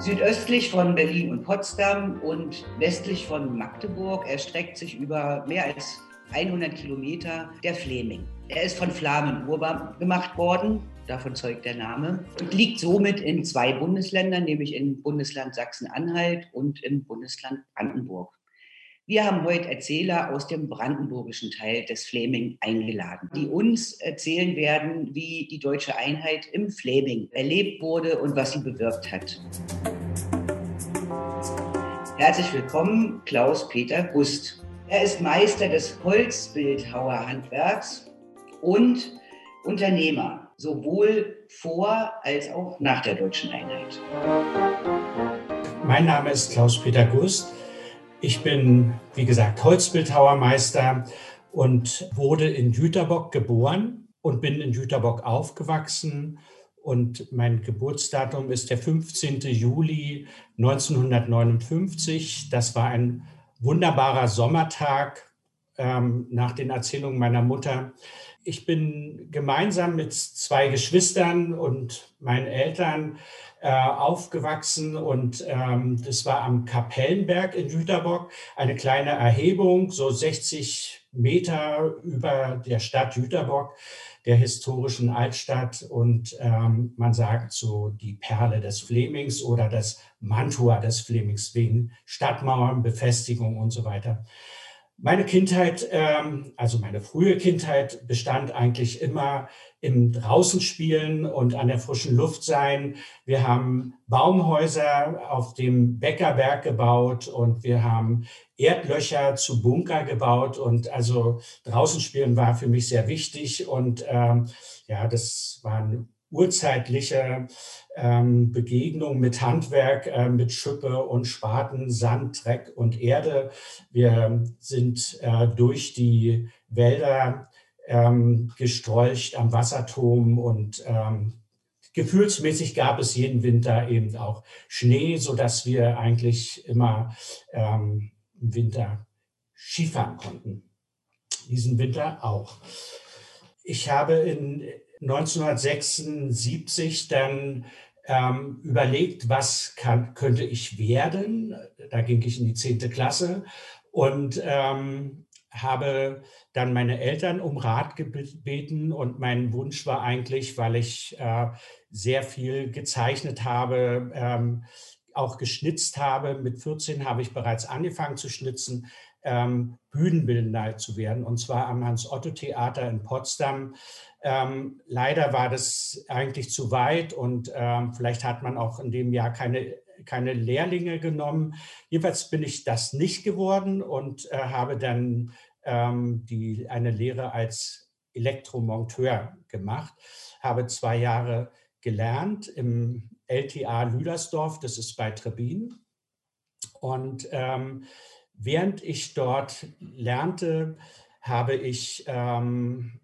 Südöstlich von Berlin und Potsdam und westlich von Magdeburg erstreckt sich über mehr als 100 Kilometer der Fleming. Er ist von Flamen urbar gemacht worden, davon zeugt der Name, und liegt somit in zwei Bundesländern, nämlich im Bundesland Sachsen-Anhalt und im Bundesland Brandenburg. Wir haben heute Erzähler aus dem brandenburgischen Teil des Fleming eingeladen, die uns erzählen werden, wie die deutsche Einheit im Fleming erlebt wurde und was sie bewirkt hat. Herzlich willkommen, Klaus-Peter Gust. Er ist Meister des Holzbildhauerhandwerks und Unternehmer, sowohl vor als auch nach der deutschen Einheit. Mein Name ist Klaus-Peter Gust. Ich bin, wie gesagt, Holzbildhauermeister und wurde in Jüterbock geboren und bin in Jüterbock aufgewachsen. Und mein Geburtsdatum ist der 15. Juli 1959. Das war ein wunderbarer Sommertag ähm, nach den Erzählungen meiner Mutter. Ich bin gemeinsam mit zwei Geschwistern und meinen Eltern äh, aufgewachsen und ähm, das war am Kapellenberg in Jüterbock, eine kleine Erhebung, so 60 Meter über der Stadt Jüterbock, der historischen Altstadt und ähm, man sagt so die Perle des Flemings oder das Mantua des Flemings wegen Stadtmauern, Befestigung und so weiter. Meine Kindheit, ähm, also meine frühe Kindheit bestand eigentlich immer im Draußenspielen und an der frischen Luft sein. Wir haben Baumhäuser auf dem Bäckerberg gebaut und wir haben Erdlöcher zu Bunker gebaut und also draußen spielen war für mich sehr wichtig und ähm, ja, das waren urzeitliche ähm, Begegnung mit Handwerk, äh, mit Schippe und Spaten, Sand, Dreck und Erde. Wir sind äh, durch die Wälder ähm, gestrolcht am Wasserturm und ähm, gefühlsmäßig gab es jeden Winter eben auch Schnee, so dass wir eigentlich immer ähm, im Winter Skifahren konnten. Diesen Winter auch. Ich habe in 1976 dann ähm, überlegt, was kann, könnte ich werden. Da ging ich in die zehnte Klasse und ähm, habe dann meine Eltern um Rat gebeten und mein Wunsch war eigentlich, weil ich äh, sehr viel gezeichnet habe, ähm, auch geschnitzt habe. Mit 14 habe ich bereits angefangen zu schnitzen, ähm, Bühnenbildner zu werden, und zwar am Hans-Otto-Theater in Potsdam. Ähm, leider war das eigentlich zu weit und ähm, vielleicht hat man auch in dem Jahr keine, keine Lehrlinge genommen. Jedenfalls bin ich das nicht geworden und äh, habe dann ähm, die, eine Lehre als Elektromonteur gemacht, habe zwei Jahre gelernt im LTA Lüdersdorf, das ist bei Trebin. Und ähm, während ich dort lernte, habe ich ähm,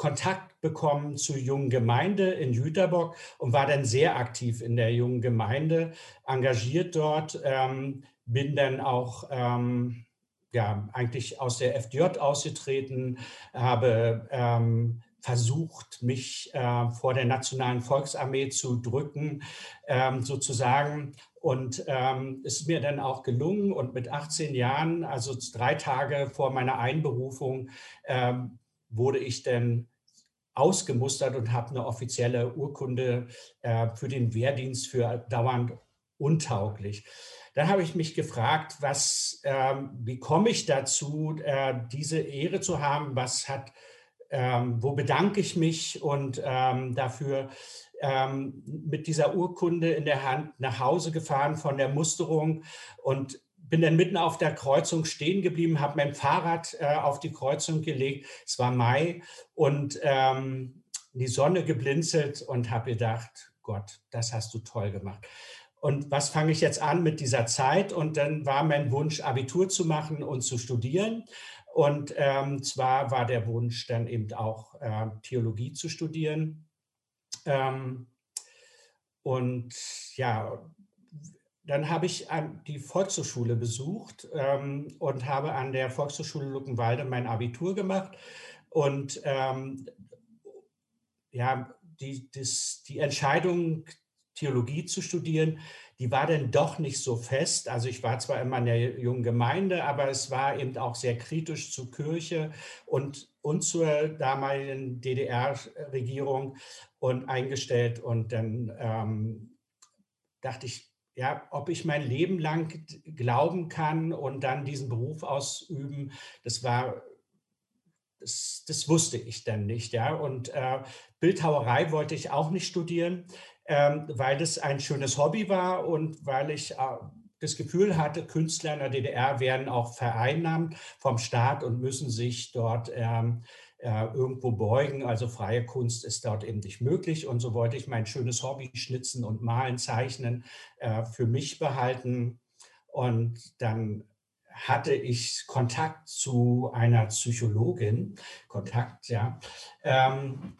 Kontakt bekommen zur jungen Gemeinde in Jüterbock und war dann sehr aktiv in der jungen Gemeinde, engagiert dort, ähm, bin dann auch ähm, ja, eigentlich aus der FDJ ausgetreten, habe ähm, versucht, mich äh, vor der Nationalen Volksarmee zu drücken, ähm, sozusagen. Und ähm, ist mir dann auch gelungen. Und mit 18 Jahren, also drei Tage vor meiner Einberufung, ähm, wurde ich dann ausgemustert und habe eine offizielle Urkunde äh, für den Wehrdienst für dauernd untauglich. Dann habe ich mich gefragt, was, ähm, wie komme ich dazu, äh, diese Ehre zu haben? Was hat, ähm, wo bedanke ich mich und ähm, dafür ähm, mit dieser Urkunde in der Hand nach Hause gefahren von der Musterung und bin dann mitten auf der Kreuzung stehen geblieben, habe mein Fahrrad äh, auf die Kreuzung gelegt. Es war Mai und ähm, die Sonne geblinzelt und habe gedacht, Gott, das hast du toll gemacht. Und was fange ich jetzt an mit dieser Zeit? Und dann war mein Wunsch, Abitur zu machen und zu studieren. Und ähm, zwar war der Wunsch dann eben auch äh, Theologie zu studieren. Ähm, und ja, dann habe ich die Volkshochschule besucht ähm, und habe an der Volkshochschule Luckenwalde mein Abitur gemacht. Und ähm, ja, die, das, die Entscheidung, Theologie zu studieren, die war dann doch nicht so fest. Also ich war zwar immer in der jungen Gemeinde, aber es war eben auch sehr kritisch zur Kirche und, und zur damaligen DDR-Regierung und eingestellt. Und dann ähm, dachte ich, ja, ob ich mein Leben lang glauben kann und dann diesen Beruf ausüben, das war das, das, wusste ich dann nicht, ja. Und äh, Bildhauerei wollte ich auch nicht studieren ähm, weil es ein schönes Hobby war und weil ich äh, das Gefühl hatte, Künstler in der DDR werden auch vereinnahmt vom Staat und müssen sich dort ähm, äh, irgendwo beugen. Also freie Kunst ist dort eben nicht möglich. Und so wollte ich mein schönes Hobby schnitzen und malen, zeichnen äh, für mich behalten. Und dann hatte ich Kontakt zu einer Psychologin, Kontakt, ja, ähm,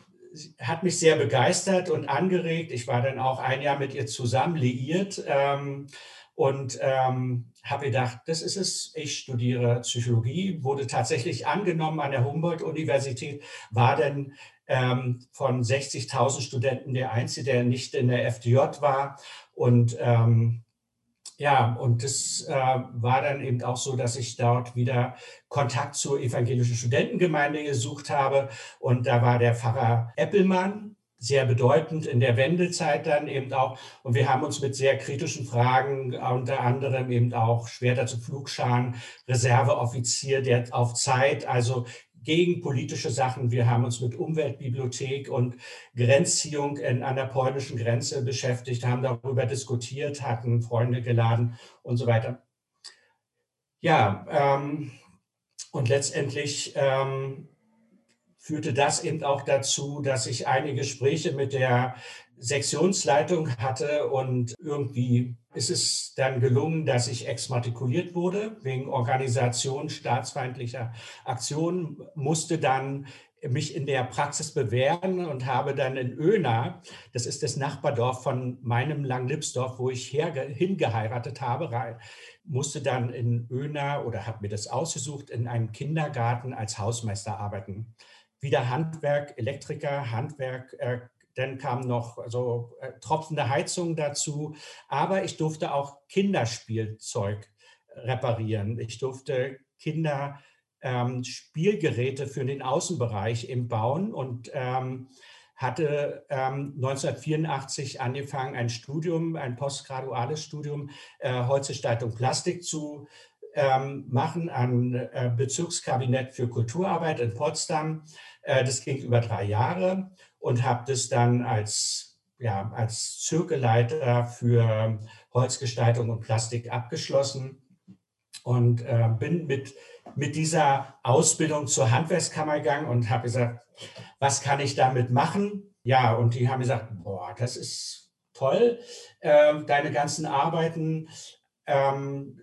hat mich sehr begeistert und angeregt. Ich war dann auch ein Jahr mit ihr zusammen liiert ähm, und ähm, habe gedacht, das ist es. Ich studiere Psychologie, wurde tatsächlich angenommen an der Humboldt-Universität, war dann ähm, von 60.000 Studenten der Einzige, der nicht in der FDJ war und ähm, ja, und das äh, war dann eben auch so, dass ich dort wieder Kontakt zur evangelischen Studentengemeinde gesucht habe. Und da war der Pfarrer Eppelmann, sehr bedeutend in der Wendezeit dann eben auch. Und wir haben uns mit sehr kritischen Fragen, unter anderem eben auch Schwerter zu Flugscharen, Reserveoffizier, der auf Zeit, also gegen politische Sachen. Wir haben uns mit Umweltbibliothek und Grenzziehung in, an der polnischen Grenze beschäftigt, haben darüber diskutiert, hatten Freunde geladen und so weiter. Ja, ähm, und letztendlich ähm, führte das eben auch dazu, dass ich einige Gespräche mit der Sektionsleitung hatte und irgendwie ist es dann gelungen, dass ich exmatrikuliert wurde wegen Organisation staatsfeindlicher Aktionen, musste dann mich in der Praxis bewähren und habe dann in Öna, das ist das Nachbardorf von meinem Langlipsdorf, wo ich hingeheiratet habe, rein, musste dann in Öna oder habe mir das ausgesucht, in einem Kindergarten als Hausmeister arbeiten. Wieder Handwerk, Elektriker, Handwerk, äh, dann kam noch so äh, tropfende Heizung dazu. Aber ich durfte auch Kinderspielzeug reparieren. Ich durfte Kinderspielgeräte ähm, für den Außenbereich im Bauen und ähm, hatte ähm, 1984 angefangen, ein Studium, ein postgraduales Studium äh, Holzgestaltung Plastik zu ähm, machen am äh, Bezirkskabinett für Kulturarbeit in Potsdam. Äh, das ging über drei Jahre und habe das dann als, ja, als Zirkelleiter für Holzgestaltung und Plastik abgeschlossen und äh, bin mit, mit dieser Ausbildung zur Handwerkskammer gegangen und habe gesagt, was kann ich damit machen? Ja, und die haben gesagt, boah, das ist toll, äh, deine ganzen Arbeiten. Ähm,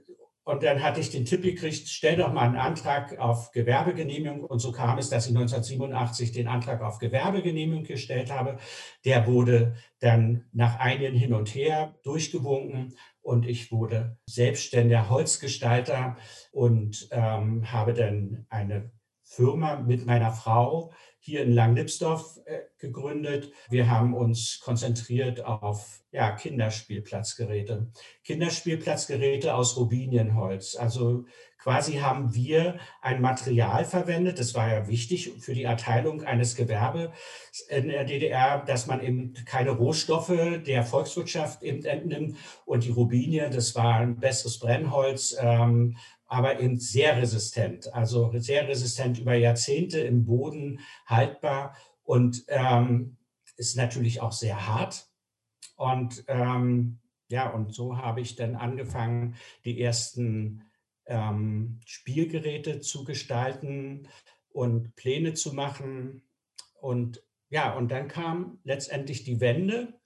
und dann hatte ich den Tipp gekriegt, stell doch mal einen Antrag auf Gewerbegenehmigung. Und so kam es, dass ich 1987 den Antrag auf Gewerbegenehmigung gestellt habe. Der wurde dann nach einigen hin und her durchgewunken und ich wurde selbstständiger Holzgestalter und ähm, habe dann eine Firma mit meiner Frau hier in Langlipsdorf äh, gegründet. Wir haben uns konzentriert auf ja, Kinderspielplatzgeräte. Kinderspielplatzgeräte aus Rubinienholz. Also quasi haben wir ein Material verwendet, das war ja wichtig für die Erteilung eines Gewerbes in der DDR, dass man eben keine Rohstoffe der Volkswirtschaft eben entnimmt. Und die Rubinie, das war ein besseres Brennholz, ähm, aber eben sehr resistent, also sehr resistent über Jahrzehnte im Boden haltbar und ähm, ist natürlich auch sehr hart. Und ähm, ja, und so habe ich dann angefangen, die ersten ähm, Spielgeräte zu gestalten und Pläne zu machen. Und ja, und dann kam letztendlich die Wende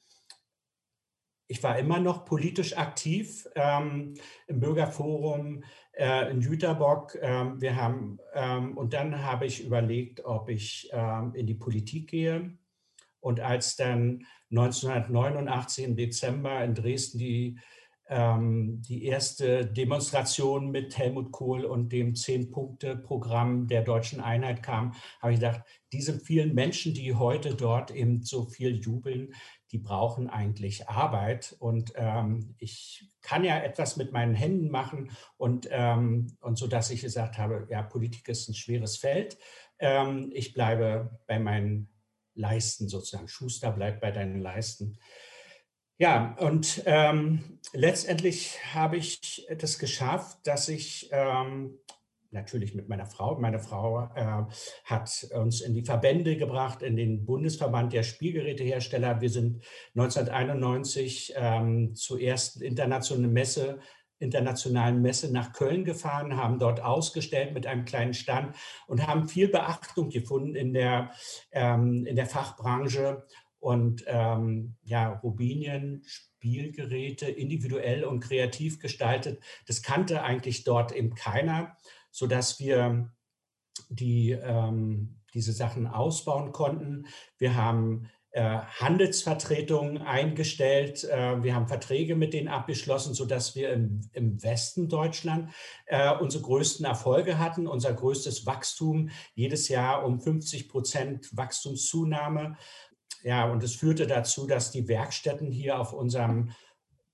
ich war immer noch politisch aktiv ähm, im Bürgerforum äh, in Jüterbock. Ähm, wir haben, ähm, und dann habe ich überlegt, ob ich ähm, in die Politik gehe. Und als dann 1989 im Dezember in Dresden die, die erste Demonstration mit Helmut Kohl und dem Zehn-Punkte-Programm der deutschen Einheit kam, habe ich gedacht, diese vielen Menschen, die heute dort eben so viel jubeln, die brauchen eigentlich Arbeit. Und ähm, ich kann ja etwas mit meinen Händen machen und, ähm, und so, dass ich gesagt habe, ja, Politik ist ein schweres Feld. Ähm, ich bleibe bei meinen Leisten sozusagen. Schuster bleibt bei deinen Leisten. Ja, und ähm, letztendlich habe ich das geschafft, dass ich ähm, natürlich mit meiner Frau. Meine Frau äh, hat uns in die Verbände gebracht, in den Bundesverband der Spielgerätehersteller. Wir sind 1991 ähm, zur ersten internationalen Messe internationalen Messe nach Köln gefahren, haben dort ausgestellt mit einem kleinen Stand und haben viel Beachtung gefunden in der, ähm, in der Fachbranche. Und ähm, ja, Rubinien, Spielgeräte, individuell und kreativ gestaltet, das kannte eigentlich dort eben keiner sodass wir die, ähm, diese Sachen ausbauen konnten. Wir haben äh, Handelsvertretungen eingestellt. Äh, wir haben Verträge mit denen abgeschlossen, sodass wir im, Westen Deutschland äh, unsere größten Erfolge hatten, unser größtes Wachstum, jedes Jahr um 50 Prozent Wachstumszunahme. Ja, und es führte dazu, dass die Werkstätten hier auf unserem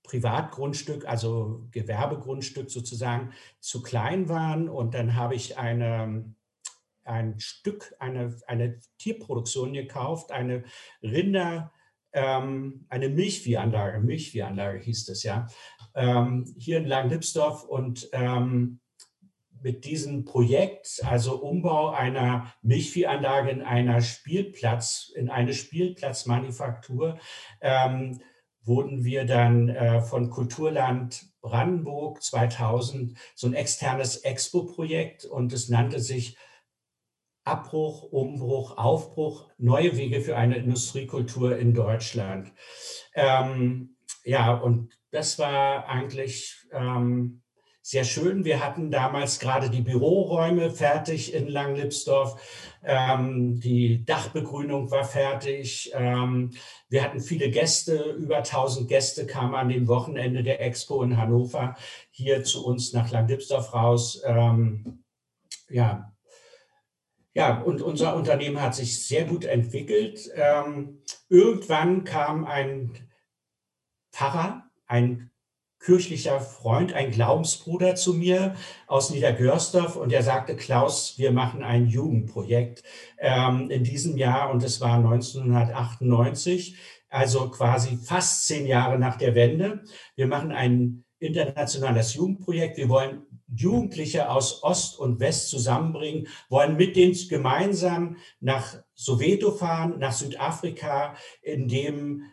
Privatgrundstück, also Gewerbegrundstück sozusagen, zu klein waren. Und dann habe ich eine, ein Stück, eine, eine Tierproduktion gekauft, eine Rinder, ähm, eine Milchviehanlage, Milchviehanlage hieß es ja, ähm, hier in Langlipsdorf. Und ähm, mit diesem Projekt, also Umbau einer Milchviehanlage in einer Spielplatz, in eine Spielplatzmanufaktur, ähm, wurden wir dann äh, von Kulturland Brandenburg 2000 so ein externes Expo-Projekt und es nannte sich Abbruch, Umbruch, Aufbruch, neue Wege für eine Industriekultur in Deutschland. Ähm, ja, und das war eigentlich ähm, sehr schön. Wir hatten damals gerade die Büroräume fertig in Langlipsdorf. Ähm, die Dachbegrünung war fertig. Ähm, wir hatten viele Gäste, über 1000 Gäste kamen an dem Wochenende der Expo in Hannover hier zu uns nach Langlipsdorf raus. Ähm, ja, ja, und unser Unternehmen hat sich sehr gut entwickelt. Ähm, irgendwann kam ein Pfarrer, ein kirchlicher Freund, ein Glaubensbruder zu mir aus Niedergörsdorf und er sagte, Klaus, wir machen ein Jugendprojekt ähm, in diesem Jahr und es war 1998, also quasi fast zehn Jahre nach der Wende. Wir machen ein internationales Jugendprojekt. Wir wollen Jugendliche aus Ost und West zusammenbringen, wollen mit denen gemeinsam nach Soweto fahren, nach Südafrika, in dem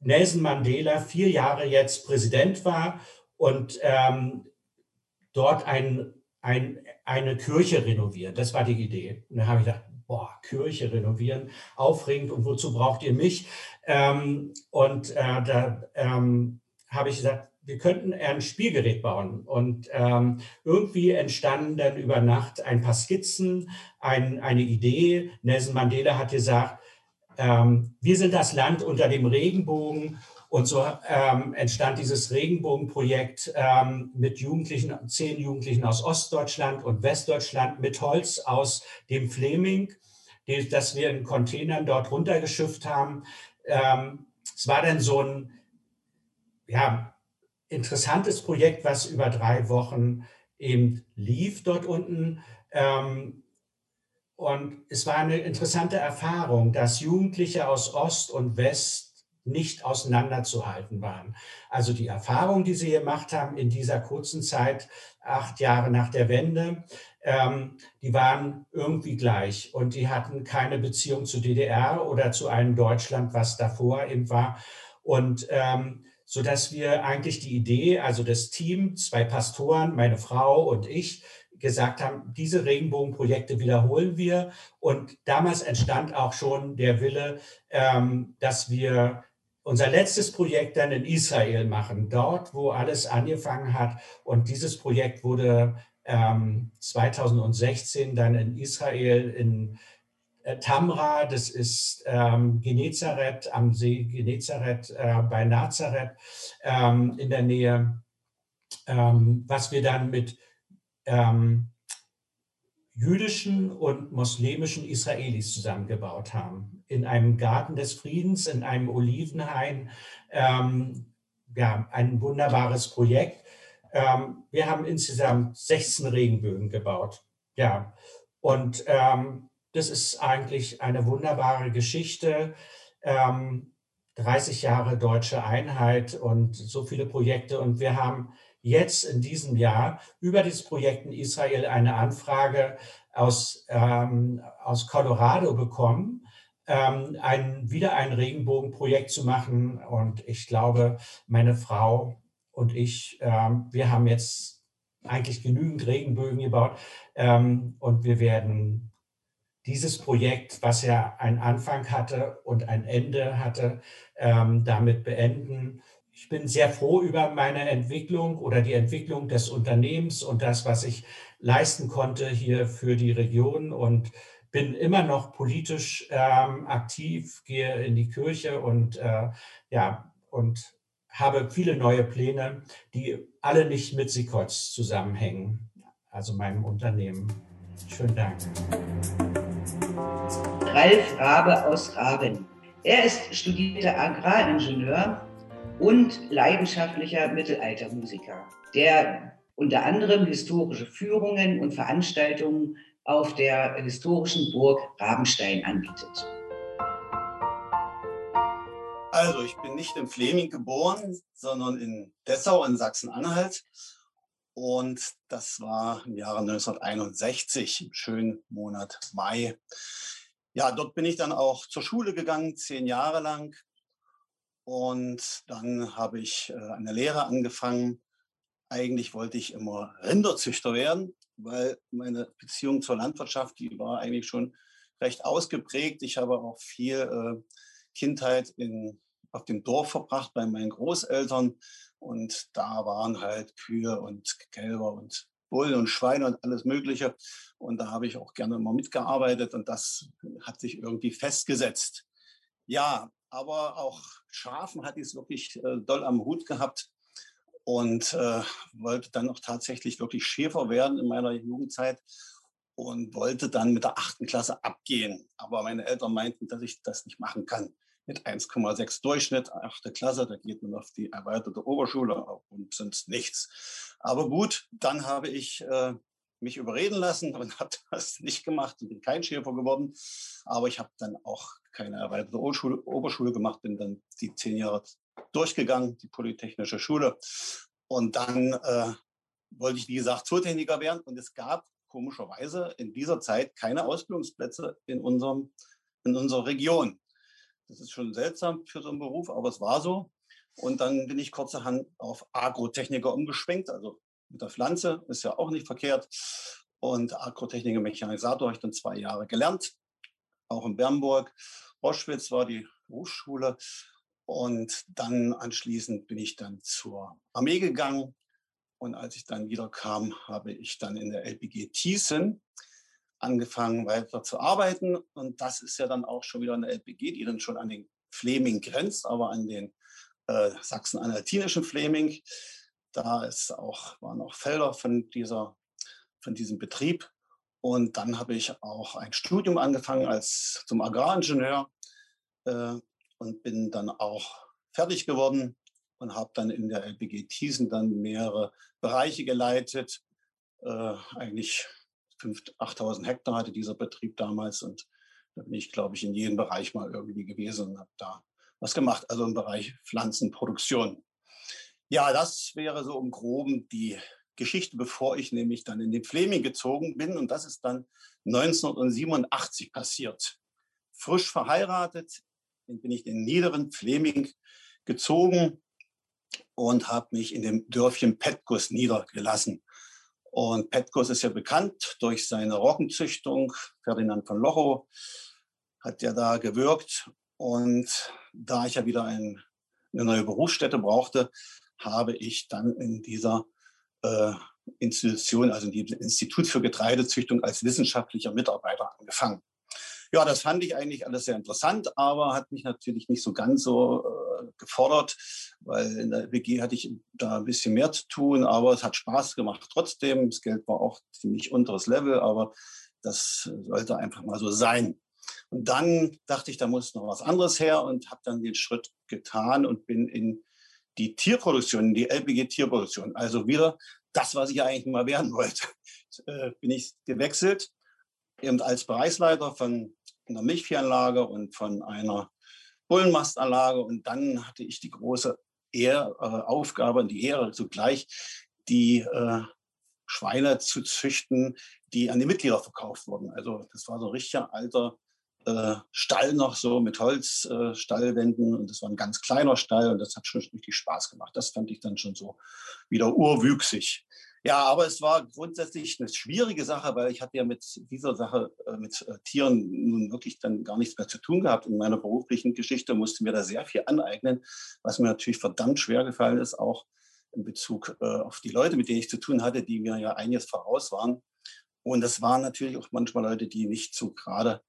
Nelson Mandela vier Jahre jetzt Präsident war und ähm, dort ein, ein, eine Kirche renovieren. Das war die Idee. Und da habe ich gedacht, boah, Kirche renovieren, aufregend und wozu braucht ihr mich? Ähm, und äh, da ähm, habe ich gesagt, wir könnten ein Spielgerät bauen. Und ähm, irgendwie entstanden dann über Nacht ein paar Skizzen, ein, eine Idee. Nelson Mandela hat gesagt, ähm, wir sind das Land unter dem Regenbogen. Und so ähm, entstand dieses Regenbogenprojekt ähm, mit Jugendlichen, zehn Jugendlichen aus Ostdeutschland und Westdeutschland mit Holz aus dem Fleming, die, das wir in Containern dort runtergeschifft haben. Ähm, es war dann so ein ja, interessantes Projekt, was über drei Wochen eben lief dort unten. Ähm, und es war eine interessante Erfahrung, dass Jugendliche aus Ost und West nicht auseinanderzuhalten waren. Also die Erfahrung, die sie gemacht haben in dieser kurzen Zeit, acht Jahre nach der Wende, ähm, die waren irgendwie gleich und die hatten keine Beziehung zu DDR oder zu einem Deutschland, was davor eben war. Und ähm, so dass wir eigentlich die Idee, also das Team, zwei Pastoren, meine Frau und ich, gesagt haben, diese Regenbogenprojekte wiederholen wir. Und damals entstand auch schon der Wille, ähm, dass wir unser letztes Projekt dann in Israel machen, dort, wo alles angefangen hat. Und dieses Projekt wurde ähm, 2016 dann in Israel in äh, Tamra, das ist ähm, Genezareth am See Genezareth äh, bei Nazareth ähm, in der Nähe, ähm, was wir dann mit ähm, jüdischen und muslimischen Israelis zusammengebaut haben. In einem Garten des Friedens, in einem Olivenhain. Ähm, ja, ein wunderbares Projekt. Ähm, wir haben insgesamt 16 Regenbögen gebaut. Ja, und ähm, das ist eigentlich eine wunderbare Geschichte. 30 ähm, Jahre deutsche Einheit und so viele Projekte. Und wir haben jetzt in diesem Jahr über dieses Projekt in Israel eine Anfrage aus, ähm, aus Colorado bekommen, ähm, ein, wieder ein Regenbogenprojekt zu machen. Und ich glaube, meine Frau und ich, ähm, wir haben jetzt eigentlich genügend Regenbögen gebaut ähm, und wir werden dieses Projekt, was ja einen Anfang hatte und ein Ende hatte, ähm, damit beenden ich bin sehr froh über meine Entwicklung oder die Entwicklung des Unternehmens und das, was ich leisten konnte hier für die Region und bin immer noch politisch ähm, aktiv, gehe in die Kirche und äh, ja und habe viele neue Pläne, die alle nicht mit Sikotz zusammenhängen, also meinem Unternehmen. Schönen Dank. Ralf Rabe aus Raben. Er ist studierter Agraringenieur und leidenschaftlicher Mittelaltermusiker, der unter anderem historische Führungen und Veranstaltungen auf der historischen Burg Rabenstein anbietet. Also, ich bin nicht in Fleming geboren, sondern in Dessau in Sachsen-Anhalt. Und das war im Jahre 1961, im schönen Monat Mai. Ja, dort bin ich dann auch zur Schule gegangen, zehn Jahre lang. Und dann habe ich äh, eine Lehre angefangen. Eigentlich wollte ich immer Rinderzüchter werden, weil meine Beziehung zur Landwirtschaft, die war eigentlich schon recht ausgeprägt. Ich habe auch viel äh, Kindheit in, auf dem Dorf verbracht bei meinen Großeltern. Und da waren halt Kühe und Kälber und Bullen und Schweine und alles Mögliche. Und da habe ich auch gerne immer mitgearbeitet und das hat sich irgendwie festgesetzt. Ja, aber auch Schafen hatte ich es wirklich äh, doll am Hut gehabt und äh, wollte dann auch tatsächlich wirklich Schäfer werden in meiner Jugendzeit und wollte dann mit der achten Klasse abgehen. Aber meine Eltern meinten, dass ich das nicht machen kann. Mit 1,6 Durchschnitt, achte Klasse, da geht man auf die erweiterte Oberschule und sonst nichts. Aber gut, dann habe ich äh, mich überreden lassen und habe das nicht gemacht und bin kein Schäfer geworden. Aber ich habe dann auch keine erweiterte Oberschule, Oberschule gemacht, bin dann die zehn Jahre durchgegangen, die Polytechnische Schule. Und dann äh, wollte ich, wie gesagt, Zootechniker werden. Und es gab komischerweise in dieser Zeit keine Ausbildungsplätze in, unserem, in unserer Region. Das ist schon seltsam für so einen Beruf, aber es war so. Und dann bin ich kurzerhand auf Agrotechniker umgeschwenkt, also mit der Pflanze, ist ja auch nicht verkehrt. Und Agrotechniker Mechanisator habe ich dann zwei Jahre gelernt, auch in Bernburg. Roschwitz war die Berufsschule. Und dann anschließend bin ich dann zur Armee gegangen. Und als ich dann wieder kam, habe ich dann in der LPG Thiessen angefangen weiter zu arbeiten. Und das ist ja dann auch schon wieder eine LPG, die dann schon an den Fleming grenzt, aber an den äh, sachsen-anhaltinischen Fleming. Da ist auch, waren auch Felder von, dieser, von diesem Betrieb. Und dann habe ich auch ein Studium angefangen als zum Agraringenieur äh, und bin dann auch fertig geworden und habe dann in der LPG Thiesen dann mehrere Bereiche geleitet. Äh, eigentlich 8.000 Hektar hatte dieser Betrieb damals und da bin ich, glaube ich, in jedem Bereich mal irgendwie gewesen und habe da was gemacht, also im Bereich Pflanzenproduktion. Ja, das wäre so im Groben die Geschichte, bevor ich nämlich dann in den Fleming gezogen bin. Und das ist dann 1987 passiert. Frisch verheiratet bin ich in den niederen Fleming gezogen und habe mich in dem Dörfchen Petkus niedergelassen. Und Petkus ist ja bekannt durch seine Rockenzüchtung. Ferdinand von Lochow hat ja da gewirkt. Und da ich ja wieder ein eine neue Berufsstätte brauchte, habe ich dann in dieser äh, Institution, also in diesem Institut für Getreidezüchtung als wissenschaftlicher Mitarbeiter angefangen. Ja, das fand ich eigentlich alles sehr interessant, aber hat mich natürlich nicht so ganz so äh, gefordert, weil in der WG hatte ich da ein bisschen mehr zu tun, aber es hat Spaß gemacht trotzdem. Das Geld war auch ziemlich unteres Level, aber das sollte einfach mal so sein. Und dann dachte ich, da muss noch was anderes her und habe dann den Schritt getan und bin in die Tierproduktion, die LPG-Tierproduktion, also wieder das, was ich eigentlich mal werden wollte, äh, bin ich gewechselt, eben als Bereichsleiter von einer Milchviehanlage und von einer Bullenmastanlage. Und dann hatte ich die große Ehr, äh, Aufgabe und die Ehre zugleich, die äh, Schweine zu züchten, die an die Mitglieder verkauft wurden. Also das war so ein richtiger alter äh, Stall noch so mit Holzstallwänden äh, und das war ein ganz kleiner Stall und das hat schon richtig Spaß gemacht. Das fand ich dann schon so wieder urwüchsig. Ja, aber es war grundsätzlich eine schwierige Sache, weil ich hatte ja mit dieser Sache, äh, mit äh, Tieren nun wirklich dann gar nichts mehr zu tun gehabt. In meiner beruflichen Geschichte musste mir da sehr viel aneignen, was mir natürlich verdammt schwer gefallen ist, auch in Bezug äh, auf die Leute, mit denen ich zu tun hatte, die mir ja einiges voraus waren. Und das waren natürlich auch manchmal Leute, die nicht so gerade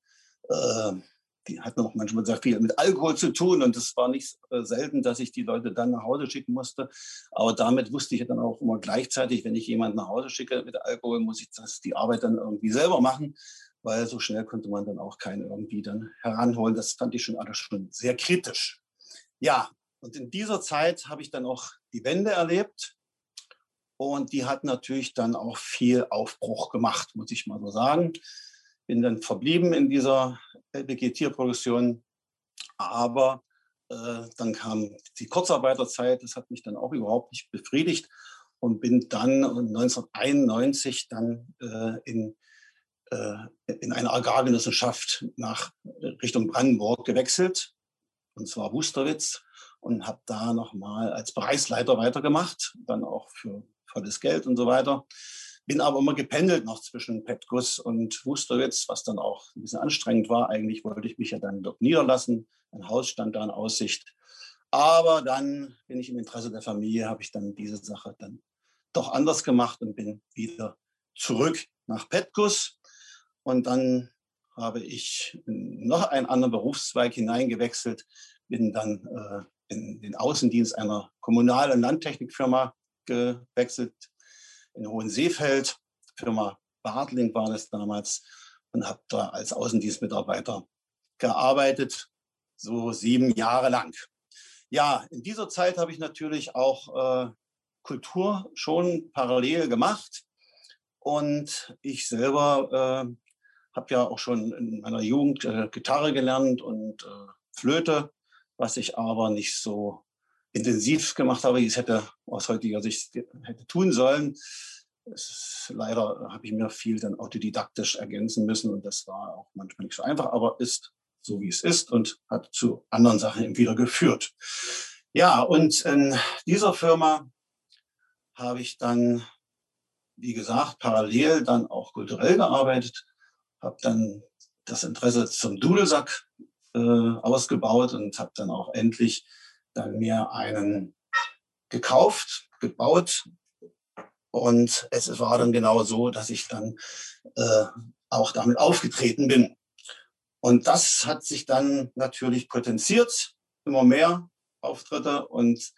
äh, die hatten auch manchmal sehr viel mit Alkohol zu tun und es war nicht äh, selten, dass ich die Leute dann nach Hause schicken musste. Aber damit wusste ich dann auch immer gleichzeitig, wenn ich jemanden nach Hause schicke mit Alkohol, muss ich das, die Arbeit dann irgendwie selber machen, weil so schnell konnte man dann auch keinen irgendwie dann heranholen. Das fand ich schon alles schon sehr kritisch. Ja, und in dieser Zeit habe ich dann auch die Wende erlebt. Und die hat natürlich dann auch viel Aufbruch gemacht, muss ich mal so sagen bin dann verblieben in dieser LPG-Tierproduktion. Aber äh, dann kam die Kurzarbeiterzeit, das hat mich dann auch überhaupt nicht befriedigt und bin dann 1991 dann äh, in, äh, in eine Agrargenossenschaft nach Richtung Brandenburg gewechselt, und zwar Wusterwitz, und habe da nochmal als Bereichsleiter weitergemacht, dann auch für volles Geld und so weiter. Bin aber immer gependelt noch zwischen Petgus und Wusterwitz, was dann auch ein bisschen anstrengend war. Eigentlich wollte ich mich ja dann dort niederlassen. Ein Haus stand da in Aussicht. Aber dann bin ich im Interesse der Familie, habe ich dann diese Sache dann doch anders gemacht und bin wieder zurück nach Petkus. Und dann habe ich noch einen anderen Berufszweig hineingewechselt, bin dann äh, in den Außendienst einer kommunalen Landtechnikfirma gewechselt, in Hohenseefeld, Firma Bartling war das damals, und habe da als Außendienstmitarbeiter gearbeitet, so sieben Jahre lang. Ja, in dieser Zeit habe ich natürlich auch äh, Kultur schon parallel gemacht. Und ich selber äh, habe ja auch schon in meiner Jugend äh, Gitarre gelernt und äh, Flöte, was ich aber nicht so intensiv gemacht habe, ich es hätte aus heutiger Sicht hätte tun sollen. Ist, leider habe ich mir viel dann autodidaktisch ergänzen müssen und das war auch manchmal nicht so einfach, aber ist so wie es ist und hat zu anderen Sachen eben wieder geführt. Ja, und in dieser Firma habe ich dann, wie gesagt, parallel dann auch kulturell gearbeitet, habe dann das Interesse zum Dudelsack äh, ausgebaut und habe dann auch endlich dann mir einen gekauft, gebaut. Und es war dann genau so, dass ich dann äh, auch damit aufgetreten bin. Und das hat sich dann natürlich potenziert, immer mehr Auftritte. Und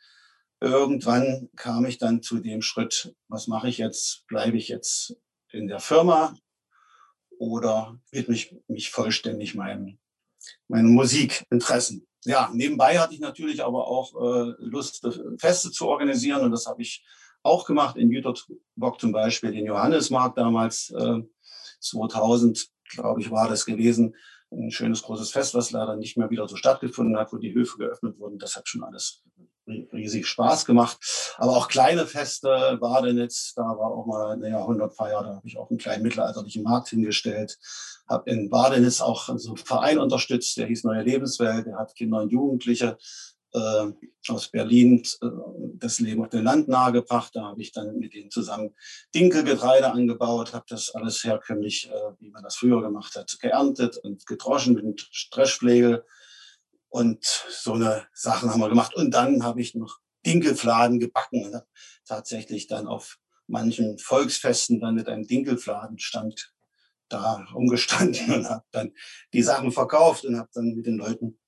irgendwann kam ich dann zu dem Schritt, was mache ich jetzt? Bleibe ich jetzt in der Firma oder widme ich mich vollständig meinen, meinen Musikinteressen? ja, nebenbei hatte ich natürlich aber auch äh, Lust, Feste zu organisieren und das habe ich auch gemacht in Jüterbock zum Beispiel, den Johannesmarkt damals, äh, 2000, glaube ich, war das gewesen. Ein schönes großes Fest, was leider nicht mehr wieder so stattgefunden hat, wo die Höfe geöffnet wurden. Das hat schon alles riesig Spaß gemacht. Aber auch kleine Feste, Badenitz, da war auch mal eine Jahrhundertfeier, da habe ich auch einen kleinen mittelalterlichen Markt hingestellt. Habe in Badenitz auch so einen Verein unterstützt, der hieß Neue Lebenswelt, der hat Kinder und Jugendliche äh, aus Berlin äh, das Leben auf dem Land nahegebracht. Da habe ich dann mit ihnen zusammen Dinkelgetreide angebaut, habe das alles herkömmlich, äh, wie man das früher gemacht hat, geerntet und gedroschen mit Dreschflegel Und so eine Sachen haben wir gemacht. Und dann habe ich noch Dinkelfladen gebacken. Ne? Tatsächlich dann auf manchen Volksfesten dann mit einem Dinkelfladenstand da umgestanden und habe dann die Sachen verkauft und habe dann mit den Leuten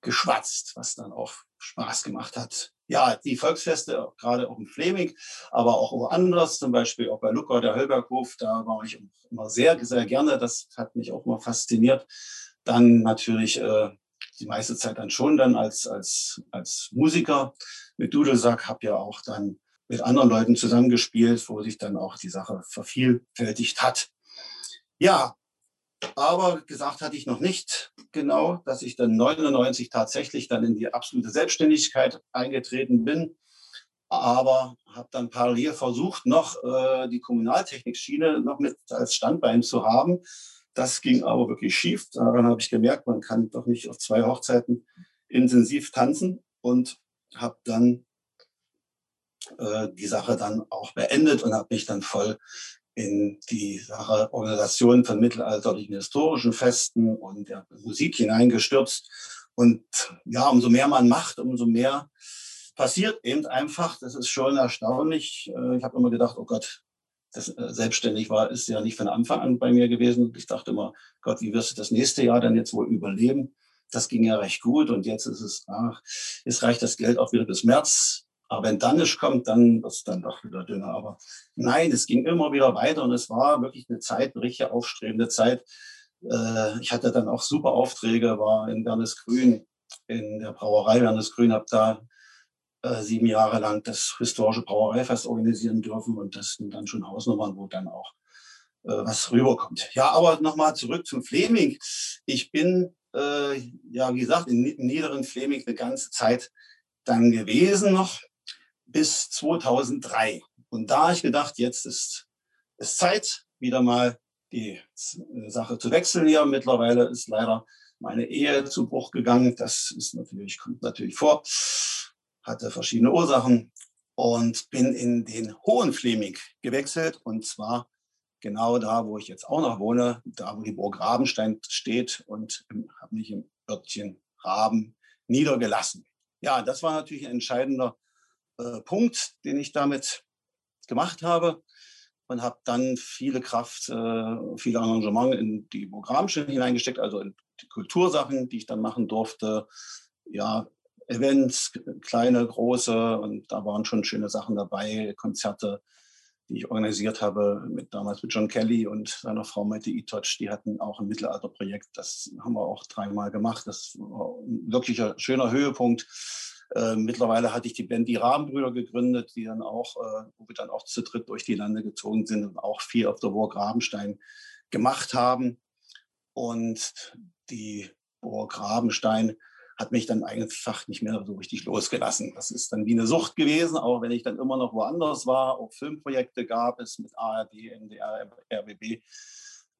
geschwatzt, was dann auch Spaß gemacht hat. Ja, die Volksfeste, gerade auch in Fleming, aber auch woanders, zum Beispiel auch bei Luca, der Höllberghof, da war ich immer sehr, sehr gerne. Das hat mich auch immer fasziniert. Dann natürlich äh, die meiste Zeit dann schon dann als, als, als Musiker mit Dudelsack, habe ja auch dann mit anderen Leuten zusammengespielt, wo sich dann auch die Sache vervielfältigt hat. Ja, aber gesagt hatte ich noch nicht genau, dass ich dann 99 tatsächlich dann in die absolute Selbstständigkeit eingetreten bin. Aber habe dann parallel versucht, noch äh, die Kommunaltechnikschiene noch mit als Standbein zu haben. Das ging aber wirklich schief. Daran habe ich gemerkt, man kann doch nicht auf zwei Hochzeiten intensiv tanzen und habe dann äh, die Sache dann auch beendet und habe mich dann voll in die Sache Organisation von mittelalterlichen historischen Festen und der Musik hineingestürzt. Und ja, umso mehr man macht, umso mehr passiert eben einfach. Das ist schon erstaunlich. Äh, ich habe immer gedacht, oh Gott, das äh, selbstständig war, ist ja nicht von Anfang an bei mir gewesen. Ich dachte immer, Gott, wie wirst du das nächste Jahr dann jetzt wohl überleben? Das ging ja recht gut und jetzt ist es, ach, jetzt reicht das Geld auch wieder bis März. Aber wenn dann nicht kommt, dann wird es dann doch wieder dünner. Aber nein, es ging immer wieder weiter und es war wirklich eine Zeit, eine richtig aufstrebende Zeit. Äh, ich hatte dann auch super Aufträge, war in Wernesgrün, in der Brauerei Wernesgrün, habe da äh, sieben Jahre lang das historische Brauereifest organisieren dürfen und das sind dann schon Hausnummern, wo dann auch äh, was rüberkommt. Ja, aber nochmal zurück zum Fleming. Ich bin, äh, ja, wie gesagt, in, in Niederen Fleming eine ganze Zeit dann gewesen noch bis 2003. Und da habe ich gedacht, jetzt ist es Zeit, wieder mal die äh, Sache zu wechseln hier. Mittlerweile ist leider meine Ehe zu Bruch gegangen. Das ist natürlich, kommt natürlich vor. Hatte verschiedene Ursachen und bin in den Hohen Fleming gewechselt und zwar genau da, wo ich jetzt auch noch wohne, da wo die Burg Rabenstein steht und habe mich im Örtchen Raben niedergelassen. Ja, das war natürlich ein entscheidender äh, Punkt, den ich damit gemacht habe und habe dann viele Kraft, äh, viel Engagement in die Programmstelle hineingesteckt, also in die Kultursachen, die ich dann machen durfte. Ja, Events, kleine, große und da waren schon schöne Sachen dabei, Konzerte, die ich organisiert habe, mit, damals mit John Kelly und seiner Frau Mette Itoch, die hatten auch ein Mittelalterprojekt, das haben wir auch dreimal gemacht, das war ein wirklicher schöner Höhepunkt. Äh, mittlerweile hatte ich die Band Die Rahmenbrüder gegründet, die dann auch, äh, wo wir dann auch zu dritt durch die Lande gezogen sind und auch viel auf der Burg Rabenstein gemacht haben. Und die Burg Rabenstein hat mich dann einfach nicht mehr so richtig losgelassen. Das ist dann wie eine Sucht gewesen, auch wenn ich dann immer noch woanders war. Auch Filmprojekte gab es mit ARD, NDR, RBB.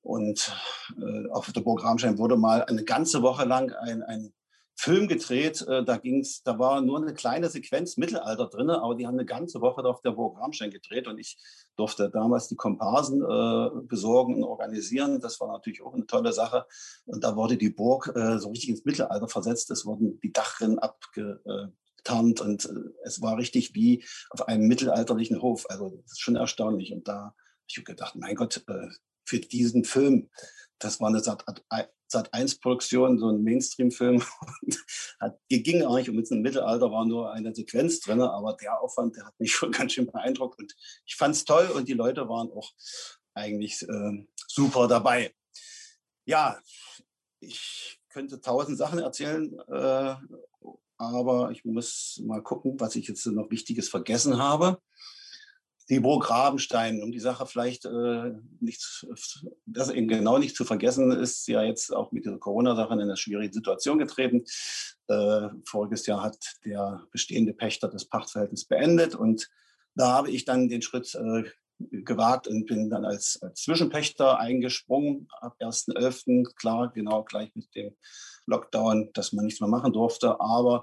Und äh, auf der Rabenstein wurde mal eine ganze Woche lang ein, ein Film gedreht. Äh, da ging's, da war nur eine kleine Sequenz Mittelalter drin, aber die haben eine ganze Woche auf der Burg Ramstein gedreht und ich durfte damals die Komparsen äh, besorgen und organisieren. Das war natürlich auch eine tolle Sache. Und da wurde die Burg äh, so richtig ins Mittelalter versetzt. Es wurden die Dachrinnen abgetarnt und äh, es war richtig wie auf einem mittelalterlichen Hof. Also das ist schon erstaunlich. Und da habe ich gedacht, mein Gott, äh, für diesen Film, das war eine Sat Sat 1 Produktion, so ein Mainstream-Film. ging eigentlich um jetzt im Mittelalter war nur eine Sequenz drin, aber der Aufwand, der hat mich schon ganz schön beeindruckt und ich fand es toll und die Leute waren auch eigentlich äh, super dabei. Ja, ich könnte tausend Sachen erzählen, äh, aber ich muss mal gucken, was ich jetzt noch Wichtiges vergessen habe die Burg Rabenstein, um die Sache vielleicht äh, nicht, das eben genau nicht zu vergessen, ist ja jetzt auch mit dieser Corona-Sache in eine schwierige Situation getreten. Äh, voriges Jahr hat der bestehende Pächter das Pachtverhältnis beendet und da habe ich dann den Schritt äh, gewagt und bin dann als, als Zwischenpächter eingesprungen ab 1.11. Klar, genau gleich mit dem Lockdown, dass man nichts mehr machen durfte. Aber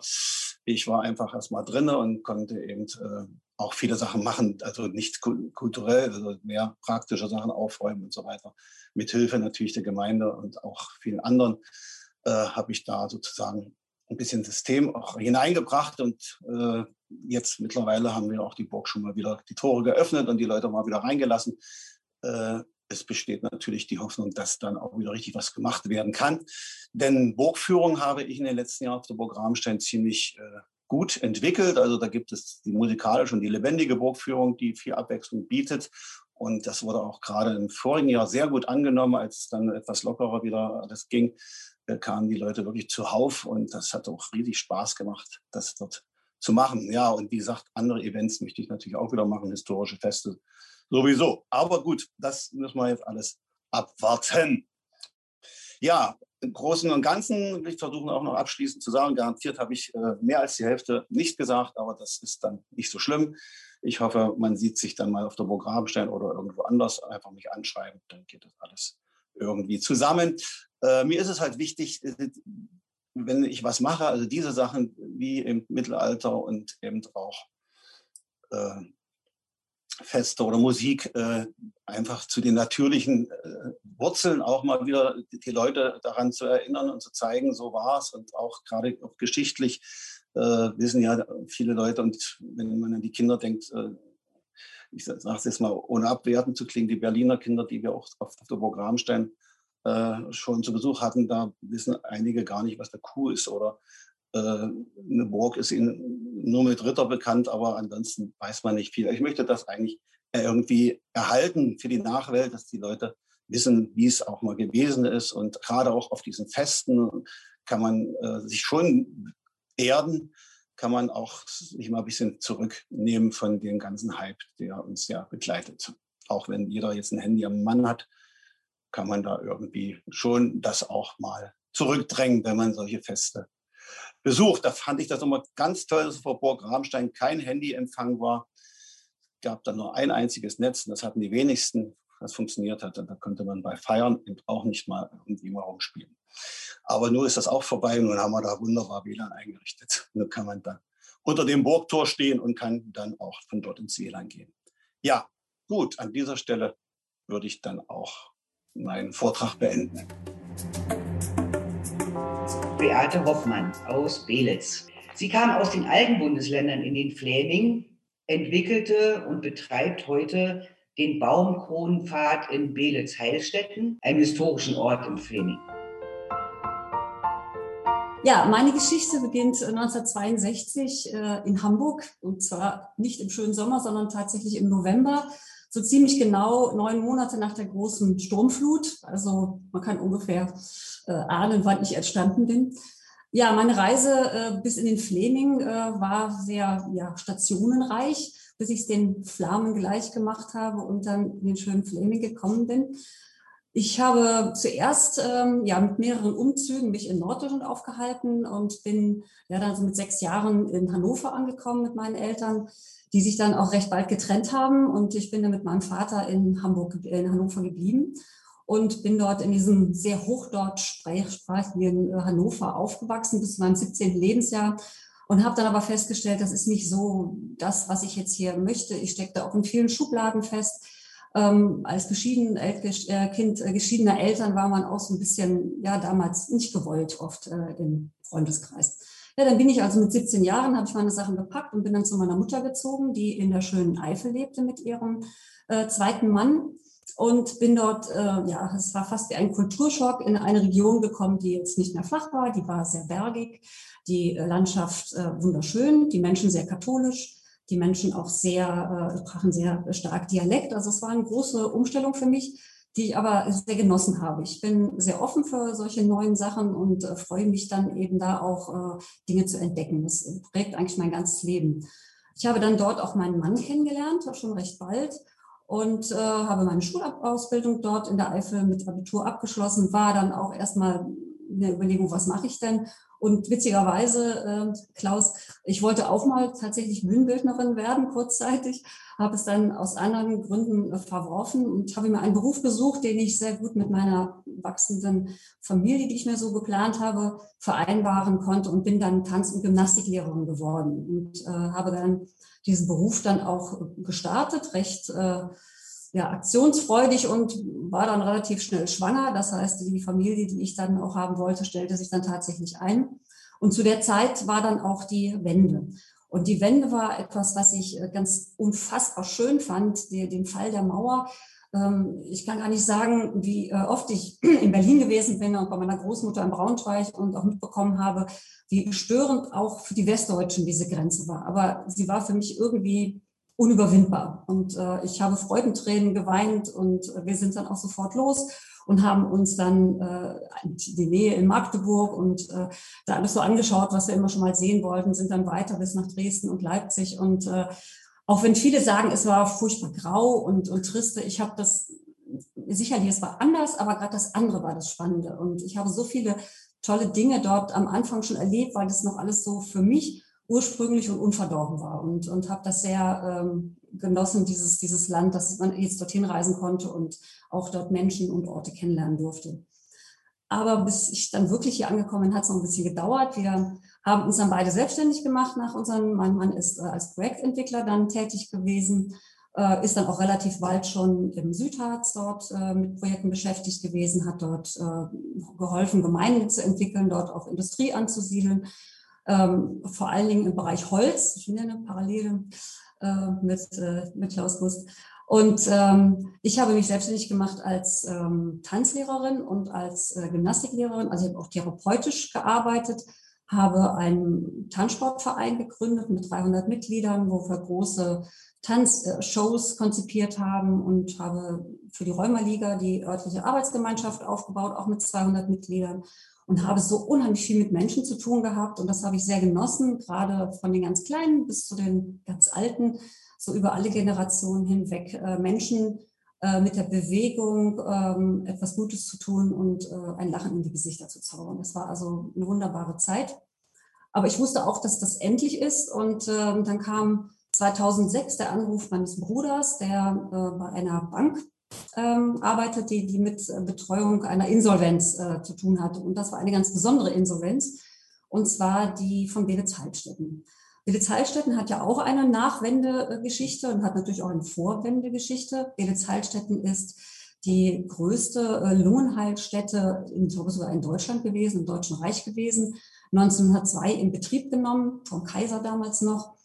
ich war einfach erstmal drin und konnte eben äh, auch viele Sachen machen, also nicht kulturell, also mehr praktische Sachen aufräumen und so weiter. Mit Hilfe natürlich der Gemeinde und auch vielen anderen äh, habe ich da sozusagen ein bisschen System auch hineingebracht und äh, jetzt mittlerweile haben wir auch die Burg schon mal wieder die Tore geöffnet und die Leute mal wieder reingelassen. Äh, es besteht natürlich die Hoffnung, dass dann auch wieder richtig was gemacht werden kann. Denn Burgführung habe ich in den letzten Jahren auf der Burg Ramstein ziemlich äh, gut entwickelt. Also da gibt es die musikalische und die lebendige Burgführung, die viel Abwechslung bietet. Und das wurde auch gerade im vorigen Jahr sehr gut angenommen, als es dann etwas lockerer wieder alles ging, äh, kamen die Leute wirklich zuhauf und das hat auch riesig Spaß gemacht, das dort zu machen. Ja, und wie gesagt, andere Events möchte ich natürlich auch wieder machen, historische Feste sowieso. Aber gut, das müssen wir jetzt alles abwarten. Ja, im Großen und Ganzen ich versuchen auch noch abschließend zu sagen, garantiert habe ich äh, mehr als die Hälfte nicht gesagt, aber das ist dann nicht so schlimm. Ich hoffe, man sieht sich dann mal auf der Programmstelle oder irgendwo anders, einfach mich anschreiben, dann geht das alles irgendwie zusammen. Äh, mir ist es halt wichtig, äh, wenn ich was mache, also diese Sachen wie im Mittelalter und eben auch äh, Feste oder Musik äh, einfach zu den natürlichen äh, Wurzeln auch mal wieder die Leute daran zu erinnern und zu zeigen, so war es und auch gerade auch geschichtlich äh, wissen ja viele Leute. Und wenn man an die Kinder denkt, äh, ich sage es jetzt mal ohne abwerten zu klingen, die Berliner Kinder, die wir auch auf, auf der Programmstein äh, schon zu Besuch hatten, da wissen einige gar nicht, was der Kuh ist oder äh, eine Burg ist ihnen nur mit Ritter bekannt, aber ansonsten weiß man nicht viel. Ich möchte das eigentlich irgendwie erhalten für die Nachwelt, dass die Leute wissen, wie es auch mal gewesen ist. Und gerade auch auf diesen Festen kann man äh, sich schon erden, kann man auch sich mal ein bisschen zurücknehmen von dem ganzen Hype, der uns ja begleitet. Auch wenn jeder jetzt ein Handy am Mann hat, kann man da irgendwie schon das auch mal zurückdrängen, wenn man solche Feste besucht. Da fand ich das nochmal ganz toll, dass vor Burg Ramstein kein Handyempfang war. Es gab dann nur ein einziges Netz und das hatten die wenigsten, was funktioniert hat. Und da konnte man bei Feiern auch nicht mal irgendwie mal rumspielen. Aber nun ist das auch vorbei und nun haben wir da wunderbar WLAN eingerichtet. Nun kann man dann unter dem Burgtor stehen und kann dann auch von dort ins WLAN gehen. Ja, gut, an dieser Stelle würde ich dann auch meinen Vortrag beenden. Beate Hoffmann aus Belitz. Sie kam aus den alten Bundesländern in den Fläming, entwickelte und betreibt heute den Baumkronenpfad in Belitz-Heilstätten, einem historischen Ort im Fläming. Ja, meine Geschichte beginnt 1962 äh, in Hamburg und zwar nicht im schönen Sommer, sondern tatsächlich im November so ziemlich genau neun Monate nach der großen Sturmflut. Also man kann ungefähr äh, ahnen, wann ich entstanden bin. Ja, meine Reise äh, bis in den Fleming äh, war sehr ja, stationenreich, bis ich es den Flamen gleich gemacht habe und dann in den schönen Fleming gekommen bin. Ich habe zuerst ähm, ja mit mehreren Umzügen mich in Norddeutschland aufgehalten und bin ja dann so mit sechs Jahren in Hannover angekommen mit meinen Eltern die sich dann auch recht bald getrennt haben. Und ich bin dann mit meinem Vater in Hamburg, in Hannover geblieben und bin dort in diesem sehr hochdeutschsprachigen äh, Hannover aufgewachsen bis zu meinem 17. Lebensjahr und habe dann aber festgestellt, das ist nicht so das, was ich jetzt hier möchte. Ich steckte auch in vielen Schubladen fest. Ähm, als geschieden, äh, Kind äh, geschiedener Eltern war man auch so ein bisschen, ja, damals nicht gewollt oft äh, im Freundeskreis. Ja, dann bin ich also mit 17 Jahren, habe ich meine Sachen gepackt und bin dann zu meiner Mutter gezogen, die in der schönen Eifel lebte mit ihrem äh, zweiten Mann und bin dort, äh, ja, es war fast wie ein Kulturschock, in eine Region gekommen, die jetzt nicht mehr flach war, die war sehr bergig, die äh, Landschaft äh, wunderschön, die Menschen sehr katholisch, die Menschen auch sehr, äh, sprachen sehr stark Dialekt. Also es war eine große Umstellung für mich die ich aber sehr genossen habe. Ich bin sehr offen für solche neuen Sachen und äh, freue mich dann eben da auch äh, Dinge zu entdecken. Das prägt eigentlich mein ganzes Leben. Ich habe dann dort auch meinen Mann kennengelernt, schon recht bald und äh, habe meine Schulausbildung dort in der Eifel mit Abitur abgeschlossen, war dann auch erstmal in der Überlegung, was mache ich denn? Und witzigerweise, äh, Klaus, ich wollte auch mal tatsächlich Bühnenbildnerin werden, kurzzeitig, habe es dann aus anderen Gründen äh, verworfen und habe mir einen Beruf gesucht, den ich sehr gut mit meiner wachsenden Familie, die ich mir so geplant habe, vereinbaren konnte und bin dann Tanz- und Gymnastiklehrerin geworden und äh, habe dann diesen Beruf dann auch gestartet, recht äh, ja, aktionsfreudig und war dann relativ schnell schwanger. Das heißt, die Familie, die ich dann auch haben wollte, stellte sich dann tatsächlich ein. Und zu der Zeit war dann auch die Wende. Und die Wende war etwas, was ich äh, ganz unfassbar schön fand, den Fall der Mauer. Ähm, ich kann gar nicht sagen, wie äh, oft ich in Berlin gewesen bin und bei meiner Großmutter in Braunschweig und auch mitbekommen habe, wie störend auch für die Westdeutschen diese Grenze war. Aber sie war für mich irgendwie unüberwindbar. Und äh, ich habe Freudentränen geweint und wir sind dann auch sofort los und haben uns dann äh, die Nähe in Magdeburg und äh, da alles so angeschaut, was wir immer schon mal sehen wollten, sind dann weiter bis nach Dresden und Leipzig. Und äh, auch wenn viele sagen, es war furchtbar grau und, und triste, ich habe das sicherlich, es war anders, aber gerade das andere war das Spannende. Und ich habe so viele tolle Dinge dort am Anfang schon erlebt, weil das noch alles so für mich ursprünglich und unverdorben war und, und habe das sehr ähm, genossen, dieses, dieses Land, dass man jetzt dorthin reisen konnte und auch dort Menschen und Orte kennenlernen durfte. Aber bis ich dann wirklich hier angekommen bin, hat es noch ein bisschen gedauert. Wir haben uns dann beide selbstständig gemacht nach unseren, mein Mann ist äh, als Projektentwickler dann tätig gewesen, äh, ist dann auch relativ bald schon im Südharz dort äh, mit Projekten beschäftigt gewesen, hat dort äh, geholfen, Gemeinden zu entwickeln, dort auch Industrie anzusiedeln, ähm, vor allen Dingen im Bereich Holz, schon eine Parallele äh, mit, äh, mit Klaus Gust. Und ähm, ich habe mich selbstständig gemacht als ähm, Tanzlehrerin und als äh, Gymnastiklehrerin. Also ich habe auch therapeutisch gearbeitet, habe einen Tanzsportverein gegründet mit 300 Mitgliedern, wo wir große Tanzshows konzipiert haben und habe für die Rheumaliga die örtliche Arbeitsgemeinschaft aufgebaut, auch mit 200 Mitgliedern und habe so unheimlich viel mit Menschen zu tun gehabt und das habe ich sehr genossen, gerade von den ganz Kleinen bis zu den ganz Alten, so über alle Generationen hinweg äh, Menschen äh, mit der Bewegung ähm, etwas Gutes zu tun und äh, ein Lachen in die Gesichter zu zaubern. Das war also eine wunderbare Zeit. Aber ich wusste auch, dass das endlich ist und ähm, dann kam 2006 der Anruf meines Bruders, der bei einer Bank ähm, arbeitet, die, die mit äh, Betreuung einer Insolvenz äh, zu tun hat. Und das war eine ganz besondere Insolvenz, und zwar die von Belitz Heilstätten. Belitz Heilstätten hat ja auch eine Nachwendegeschichte und hat natürlich auch eine Vorwendegeschichte. Belitz Heilstätten ist die größte äh, Lungenheilstätte in, sogar in Deutschland gewesen, im Deutschen Reich gewesen, 1902 in Betrieb genommen, vom Kaiser damals noch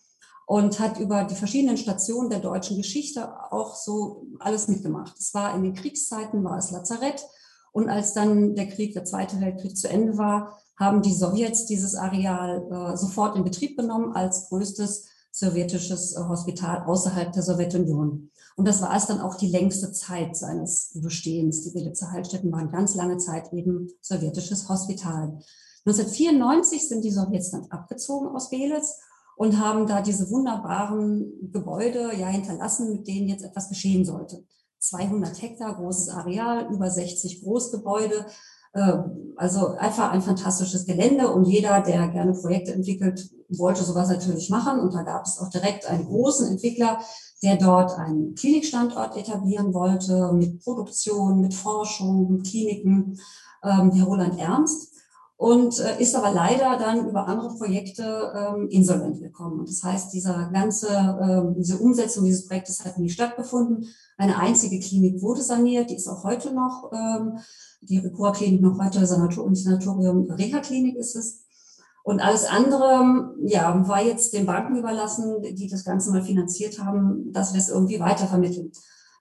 und hat über die verschiedenen Stationen der deutschen Geschichte auch so alles mitgemacht. Es war in den Kriegszeiten, war es Lazarett. Und als dann der Krieg, der Zweite Weltkrieg zu Ende war, haben die Sowjets dieses Areal äh, sofort in Betrieb genommen als größtes sowjetisches äh, Hospital außerhalb der Sowjetunion. Und das war es dann auch die längste Zeit seines Bestehens. Die Belitzer Heilstätten waren ganz lange Zeit eben sowjetisches Hospital. 1994 sind die Sowjets dann abgezogen aus Belitz und haben da diese wunderbaren Gebäude ja hinterlassen, mit denen jetzt etwas geschehen sollte. 200 Hektar großes Areal, über 60 Großgebäude, äh, also einfach ein fantastisches Gelände und jeder, der gerne Projekte entwickelt, wollte sowas natürlich machen. Und da gab es auch direkt einen großen Entwickler, der dort einen Klinikstandort etablieren wollte mit Produktion, mit Forschung, mit Kliniken, ähm, Herr Roland Ernst und äh, ist aber leider dann über andere Projekte ähm, insolvent gekommen. Und das heißt, dieser ganze, äh, diese Umsetzung dieses Projektes hat nie stattgefunden. Eine einzige Klinik wurde saniert, die ist auch heute noch, ähm, die Recua-Klinik noch heute, Sanator Sanatorium Reha-Klinik ist es. Und alles andere, ja, war jetzt den Banken überlassen, die das Ganze mal finanziert haben, dass wir es irgendwie weitervermitteln.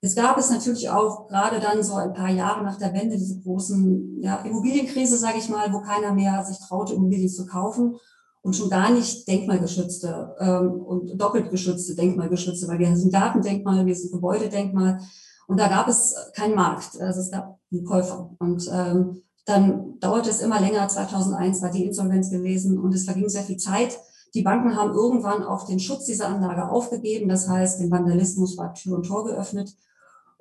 Es gab es natürlich auch gerade dann so ein paar Jahre nach der Wende diese großen ja, Immobilienkrise, sage ich mal, wo keiner mehr sich traute, Immobilien zu kaufen und schon gar nicht denkmalgeschützte ähm, und doppelt geschützte Denkmalgeschützte, weil wir sind Datendenkmal, wir sind Gebäudedenkmal und da gab es keinen Markt, also es gab einen Käufer. Und ähm, dann dauerte es immer länger, 2001 war die Insolvenz gewesen und es verging sehr viel Zeit. Die Banken haben irgendwann auch den Schutz dieser Anlage aufgegeben, das heißt, dem Vandalismus war Tür und Tor geöffnet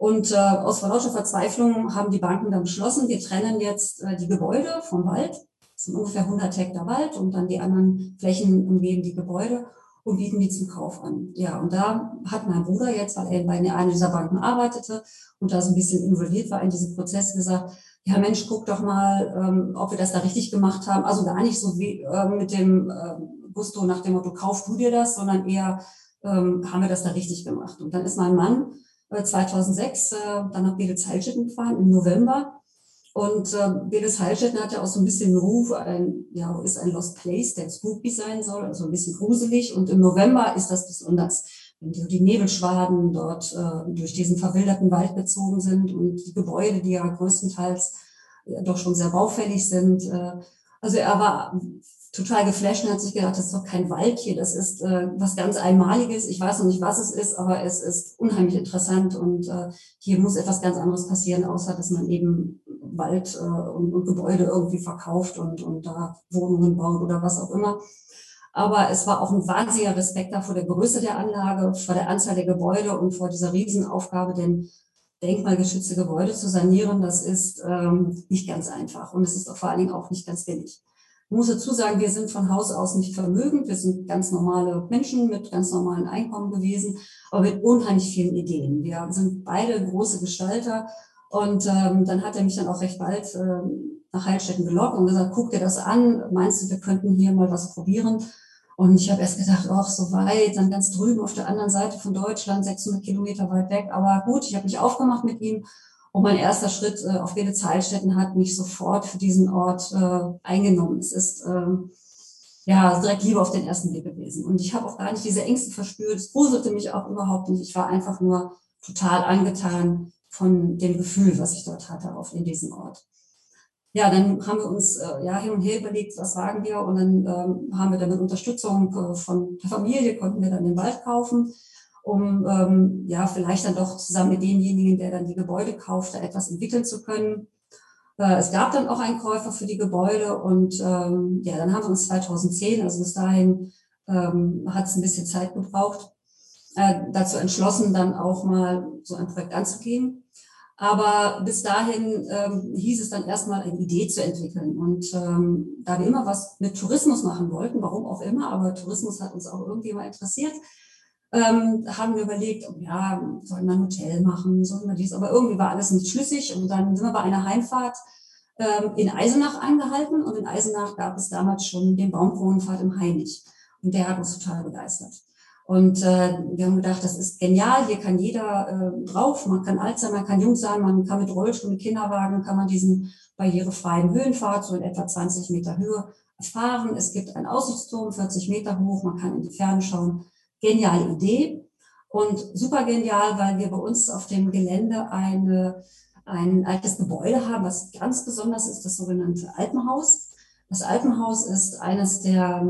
und äh, aus lauter Verzweiflung haben die Banken dann beschlossen, wir trennen jetzt äh, die Gebäude vom Wald. Das sind ungefähr 100 Hektar Wald und dann die anderen Flächen umgeben die Gebäude und bieten die zum Kauf an. Ja, und da hat mein Bruder jetzt, weil er bei einer dieser Banken arbeitete und da so ein bisschen involviert war in diesen Prozess, gesagt, ja Mensch, guck doch mal, ähm, ob wir das da richtig gemacht haben. Also gar nicht so wie äh, mit dem äh, Gusto nach dem Motto, kauf du dir das, sondern eher ähm, haben wir das da richtig gemacht. Und dann ist mein Mann 2006 äh, dann nach Belitz-Heilstätten gefahren im November Und äh, Belis Heilstätten hat ja auch so ein bisschen Ruf, ein, ja, ist ein Lost Place, der spooky sein soll, also ein bisschen gruselig. Und im November ist das besonders, wenn die, die Nebelschwaden dort äh, durch diesen verwilderten Wald gezogen sind und die Gebäude, die ja größtenteils ja, doch schon sehr baufällig sind. Äh, also er war total geflasht und hat sich gedacht, das ist doch kein Wald hier, das ist äh, was ganz Einmaliges. Ich weiß noch nicht, was es ist, aber es ist unheimlich interessant und äh, hier muss etwas ganz anderes passieren, außer dass man eben Wald äh, und, und Gebäude irgendwie verkauft und, und da Wohnungen baut oder was auch immer. Aber es war auch ein wahnsinniger Respekt da vor der Größe der Anlage, vor der Anzahl der Gebäude und vor dieser Riesenaufgabe, denn denkmalgeschützte Gebäude zu sanieren, das ist ähm, nicht ganz einfach und es ist vor allen Dingen auch nicht ganz billig. Muss dazu sagen, wir sind von Haus aus nicht vermögend. Wir sind ganz normale Menschen mit ganz normalen Einkommen gewesen, aber mit unheimlich vielen Ideen. Wir sind beide große Gestalter. Und ähm, dann hat er mich dann auch recht bald ähm, nach Heilstätten gelockt und gesagt, guck dir das an. Meinst du, wir könnten hier mal was probieren? Und ich habe erst gedacht, ach, so weit, dann ganz drüben auf der anderen Seite von Deutschland, 600 Kilometer weit weg. Aber gut, ich habe mich aufgemacht mit ihm und mein erster Schritt äh, auf Weditz Heilstätten hat mich sofort für diesen Ort äh, eingenommen. Es ist ähm, ja direkt Liebe auf den ersten Blick gewesen. Und ich habe auch gar nicht diese Ängste verspürt. Es gruselte mich auch überhaupt nicht. Ich war einfach nur total angetan von dem Gefühl, was ich dort hatte auf in diesem Ort. Ja, dann haben wir uns äh, ja hin und her überlegt, was wagen wir und dann ähm, haben wir dann mit Unterstützung äh, von der Familie konnten wir dann den Wald kaufen um ähm, ja vielleicht dann doch zusammen mit demjenigen, der dann die Gebäude kauft, da etwas entwickeln zu können. Äh, es gab dann auch einen Käufer für die Gebäude und ähm, ja, dann haben wir uns 2010, also bis dahin ähm, hat es ein bisschen Zeit gebraucht, äh, dazu entschlossen, dann auch mal so ein Projekt anzugehen. Aber bis dahin ähm, hieß es dann erstmal eine Idee zu entwickeln. Und ähm, da wir immer was mit Tourismus machen wollten, warum auch immer, aber Tourismus hat uns auch irgendwie mal interessiert, ähm, haben wir überlegt, oh ja, sollen wir ein Hotel machen, sollen wir dies, aber irgendwie war alles nicht schlüssig und dann sind wir bei einer Heimfahrt ähm, in Eisenach angehalten und in Eisenach gab es damals schon den Baumkronenpfad im Hainich und der hat uns total begeistert. Und äh, wir haben gedacht, das ist genial, hier kann jeder äh, drauf, man kann alt sein, man kann jung sein, man kann mit Rollstuhl, mit Kinderwagen, kann man diesen barrierefreien Höhenpfad, so in etwa 20 Meter Höhe, fahren. Es gibt einen Aussichtsturm, 40 Meter hoch, man kann in die Ferne schauen geniale Idee und super genial, weil wir bei uns auf dem Gelände eine, ein altes Gebäude haben, was ganz besonders ist, das sogenannte Alpenhaus. Das Alpenhaus ist eines der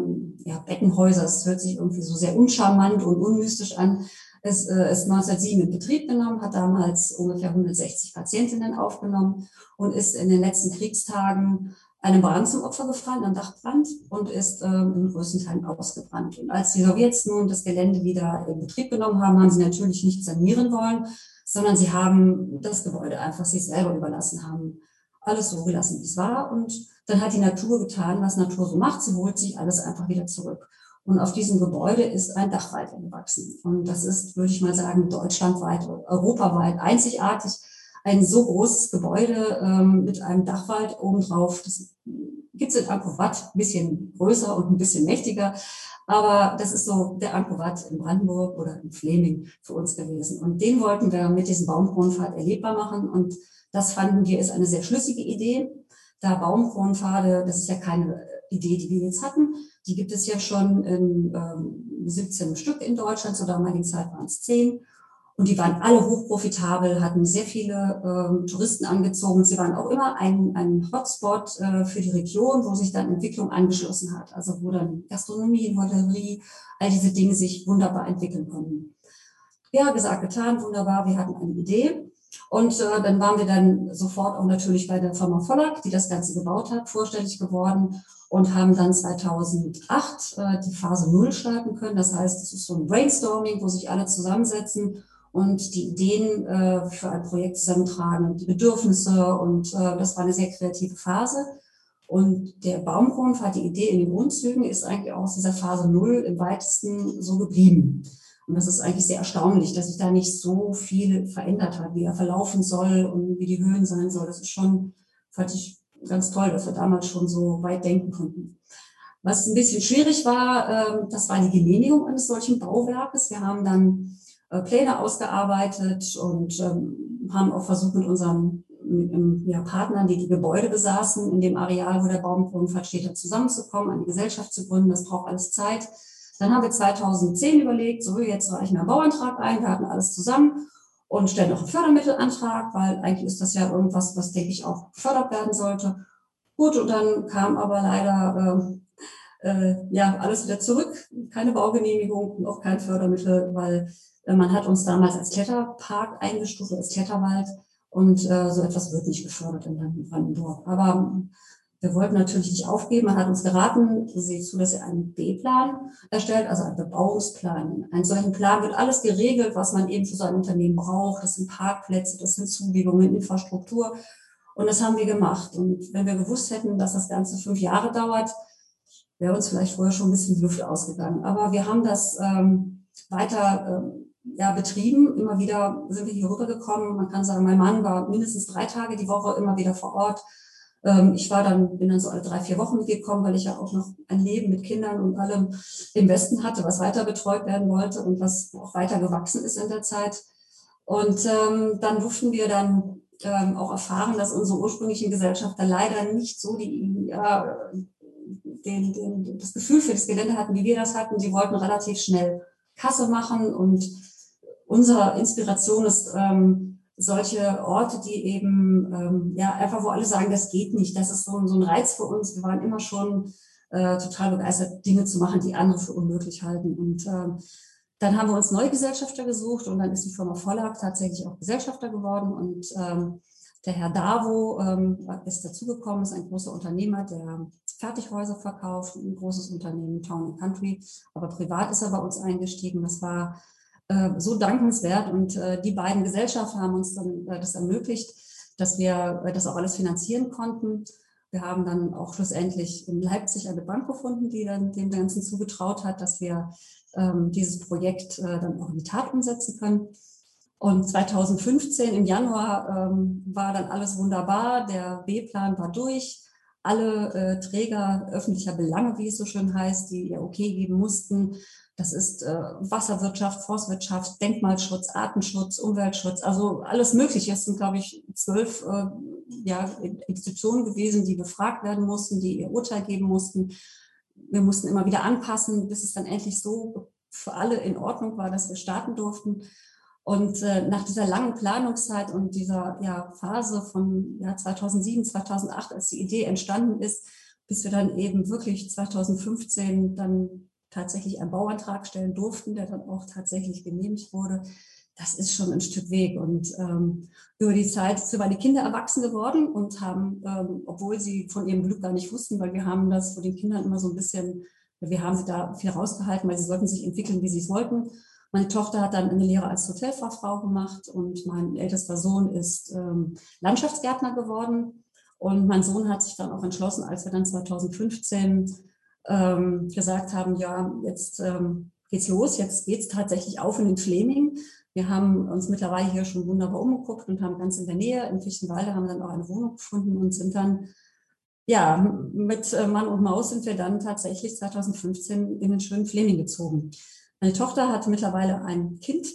ja, Bettenhäuser. Es hört sich irgendwie so sehr uncharmant und unmystisch an. Es äh, ist 1907 in Betrieb genommen, hat damals ungefähr 160 Patientinnen aufgenommen und ist in den letzten Kriegstagen einem Brand zum Opfer gefallen, einem Dachbrand und ist ähm, in größten Teilen ausgebrannt. Und als die Sowjets nun das Gelände wieder in Betrieb genommen haben, haben sie natürlich nicht sanieren wollen, sondern sie haben das Gebäude einfach sich selber überlassen, haben alles so gelassen, wie es war. Und dann hat die Natur getan, was Natur so macht. Sie holt sich alles einfach wieder zurück. Und auf diesem Gebäude ist ein Dach weitergewachsen. Und das ist, würde ich mal sagen, deutschlandweit, europaweit einzigartig ein so großes Gebäude ähm, mit einem Dachwald obendrauf. Das gibt's in Angkor Wat, ein bisschen größer und ein bisschen mächtiger. Aber das ist so der Angkor Wat in Brandenburg oder in Fleming für uns gewesen. Und den wollten wir mit diesem Baumkronenpfad erlebbar machen. Und das fanden wir ist eine sehr schlüssige Idee. Da Baumkronenpfade, das ist ja keine Idee, die wir jetzt hatten. Die gibt es ja schon in ähm, 17 Stück in Deutschland. Zur damaligen Zeit waren es 10. Und die waren alle hochprofitabel, hatten sehr viele äh, Touristen angezogen. Sie waren auch immer ein, ein Hotspot äh, für die Region, wo sich dann Entwicklung angeschlossen hat. Also wo dann Gastronomie, Hotellerie, all diese Dinge sich wunderbar entwickeln konnten. Ja, gesagt, getan, wunderbar. Wir hatten eine Idee. Und äh, dann waren wir dann sofort auch natürlich bei der Firma Vollack, die das Ganze gebaut hat, vorstellig geworden und haben dann 2008 äh, die Phase Null starten können. Das heißt, es ist so ein Brainstorming, wo sich alle zusammensetzen und die Ideen äh, für ein Projekt zusammentragen, die Bedürfnisse und äh, das war eine sehr kreative Phase. Und der Baumkronenpfad, die Idee in den Grundzügen, ist eigentlich aus dieser Phase Null im weitesten so geblieben. Und das ist eigentlich sehr erstaunlich, dass sich da nicht so viel verändert hat, wie er verlaufen soll und wie die Höhen sein soll. Das ist schon, fand ich ganz toll, dass wir damals schon so weit denken konnten. Was ein bisschen schwierig war, äh, das war die Genehmigung eines solchen Bauwerkes. Wir haben dann Pläne ausgearbeitet und ähm, haben auch versucht, mit unserem mit ja, Partnern, die die Gebäude besaßen, in dem Areal, wo der Baumkronenpfad steht, zusammenzukommen, eine Gesellschaft zu gründen. Das braucht alles Zeit. Dann haben wir 2010 überlegt, so jetzt reichen wir einen Bauantrag ein, wir hatten alles zusammen und stellen noch einen Fördermittelantrag, weil eigentlich ist das ja irgendwas, was, denke ich, auch gefördert werden sollte. Gut, und dann kam aber leider äh, äh, ja alles wieder zurück, keine Baugenehmigung und auch kein Fördermittel, weil äh, man hat uns damals als Kletterpark eingestuft, als Kletterwald und äh, so etwas wird nicht gefördert in Brandenburg. Aber wir wollten natürlich nicht aufgeben. Man hat uns geraten, seht zu, dass ihr einen B-Plan erstellt, also einen Bebauungsplan. Einen solchen Plan wird alles geregelt, was man eben für so ein Unternehmen braucht. Das sind Parkplätze, das sind Zubiegungen, Infrastruktur. Und das haben wir gemacht. Und wenn wir gewusst hätten, dass das Ganze fünf Jahre dauert, wäre uns vielleicht vorher schon ein bisschen die Luft ausgegangen. Aber wir haben das ähm, weiter ähm, ja, betrieben. Immer wieder sind wir hier rübergekommen. Man kann sagen, mein Mann war mindestens drei Tage die Woche immer wieder vor Ort ähm, ich war dann, bin dann so alle drei, vier Wochen mitgekommen, weil ich ja auch noch ein Leben mit Kindern und allem im Westen hatte, was weiter betreut werden wollte und was auch weiter gewachsen ist in der Zeit. Und ähm, dann durften wir dann ähm, auch erfahren, dass unsere ursprünglichen Gesellschafter leider nicht so die, ja, den, den, das Gefühl für das Gelände hatten, wie wir das hatten. Sie wollten relativ schnell Kasse machen und unsere Inspiration ist, ähm, solche Orte, die eben, ähm, ja, einfach wo alle sagen, das geht nicht. Das ist so, so ein Reiz für uns. Wir waren immer schon äh, total begeistert, Dinge zu machen, die andere für unmöglich halten. Und ähm, dann haben wir uns neue Gesellschafter gesucht und dann ist die Firma Vollag tatsächlich auch Gesellschafter geworden. Und ähm, der Herr Davo ähm, ist dazugekommen, ist ein großer Unternehmer, der Fertighäuser verkauft, ein großes Unternehmen, Town and Country. Aber privat ist er bei uns eingestiegen. Das war so dankenswert. Und äh, die beiden Gesellschaften haben uns dann äh, das ermöglicht, dass wir das auch alles finanzieren konnten. Wir haben dann auch schlussendlich in Leipzig eine Bank gefunden, die dann dem Ganzen zugetraut hat, dass wir ähm, dieses Projekt äh, dann auch in die Tat umsetzen können. Und 2015 im Januar ähm, war dann alles wunderbar. Der B-Plan war durch. Alle äh, Träger öffentlicher Belange, wie es so schön heißt, die ihr Okay geben mussten, das ist äh, Wasserwirtschaft, Forstwirtschaft, Denkmalschutz, Artenschutz, Umweltschutz, also alles Mögliche. Es sind, glaube ich, zwölf äh, ja, Institutionen gewesen, die befragt werden mussten, die ihr Urteil geben mussten. Wir mussten immer wieder anpassen, bis es dann endlich so für alle in Ordnung war, dass wir starten durften. Und äh, nach dieser langen Planungszeit und dieser ja, Phase von ja, 2007, 2008, als die Idee entstanden ist, bis wir dann eben wirklich 2015 dann tatsächlich einen Bauantrag stellen durften, der dann auch tatsächlich genehmigt wurde. Das ist schon ein Stück Weg. Und ähm, über die Zeit sind meine Kinder erwachsen geworden und haben, ähm, obwohl sie von ihrem Glück gar nicht wussten, weil wir haben das vor den Kindern immer so ein bisschen, wir haben sie da viel rausgehalten, weil sie sollten sich entwickeln, wie sie es wollten. Meine Tochter hat dann eine Lehre als Hotelfachfrau gemacht und mein ältester Sohn ist ähm, Landschaftsgärtner geworden. Und mein Sohn hat sich dann auch entschlossen, als wir dann 2015 ähm, gesagt haben, ja, jetzt ähm, geht's los, jetzt geht's tatsächlich auf in den Fleming. Wir haben uns mittlerweile hier schon wunderbar umgeguckt und haben ganz in der Nähe in Fichtenwalde haben dann auch eine Wohnung gefunden und sind dann, ja, mit äh, Mann und Maus sind wir dann tatsächlich 2015 in den schönen Fleming gezogen. Meine Tochter hat mittlerweile ein Kind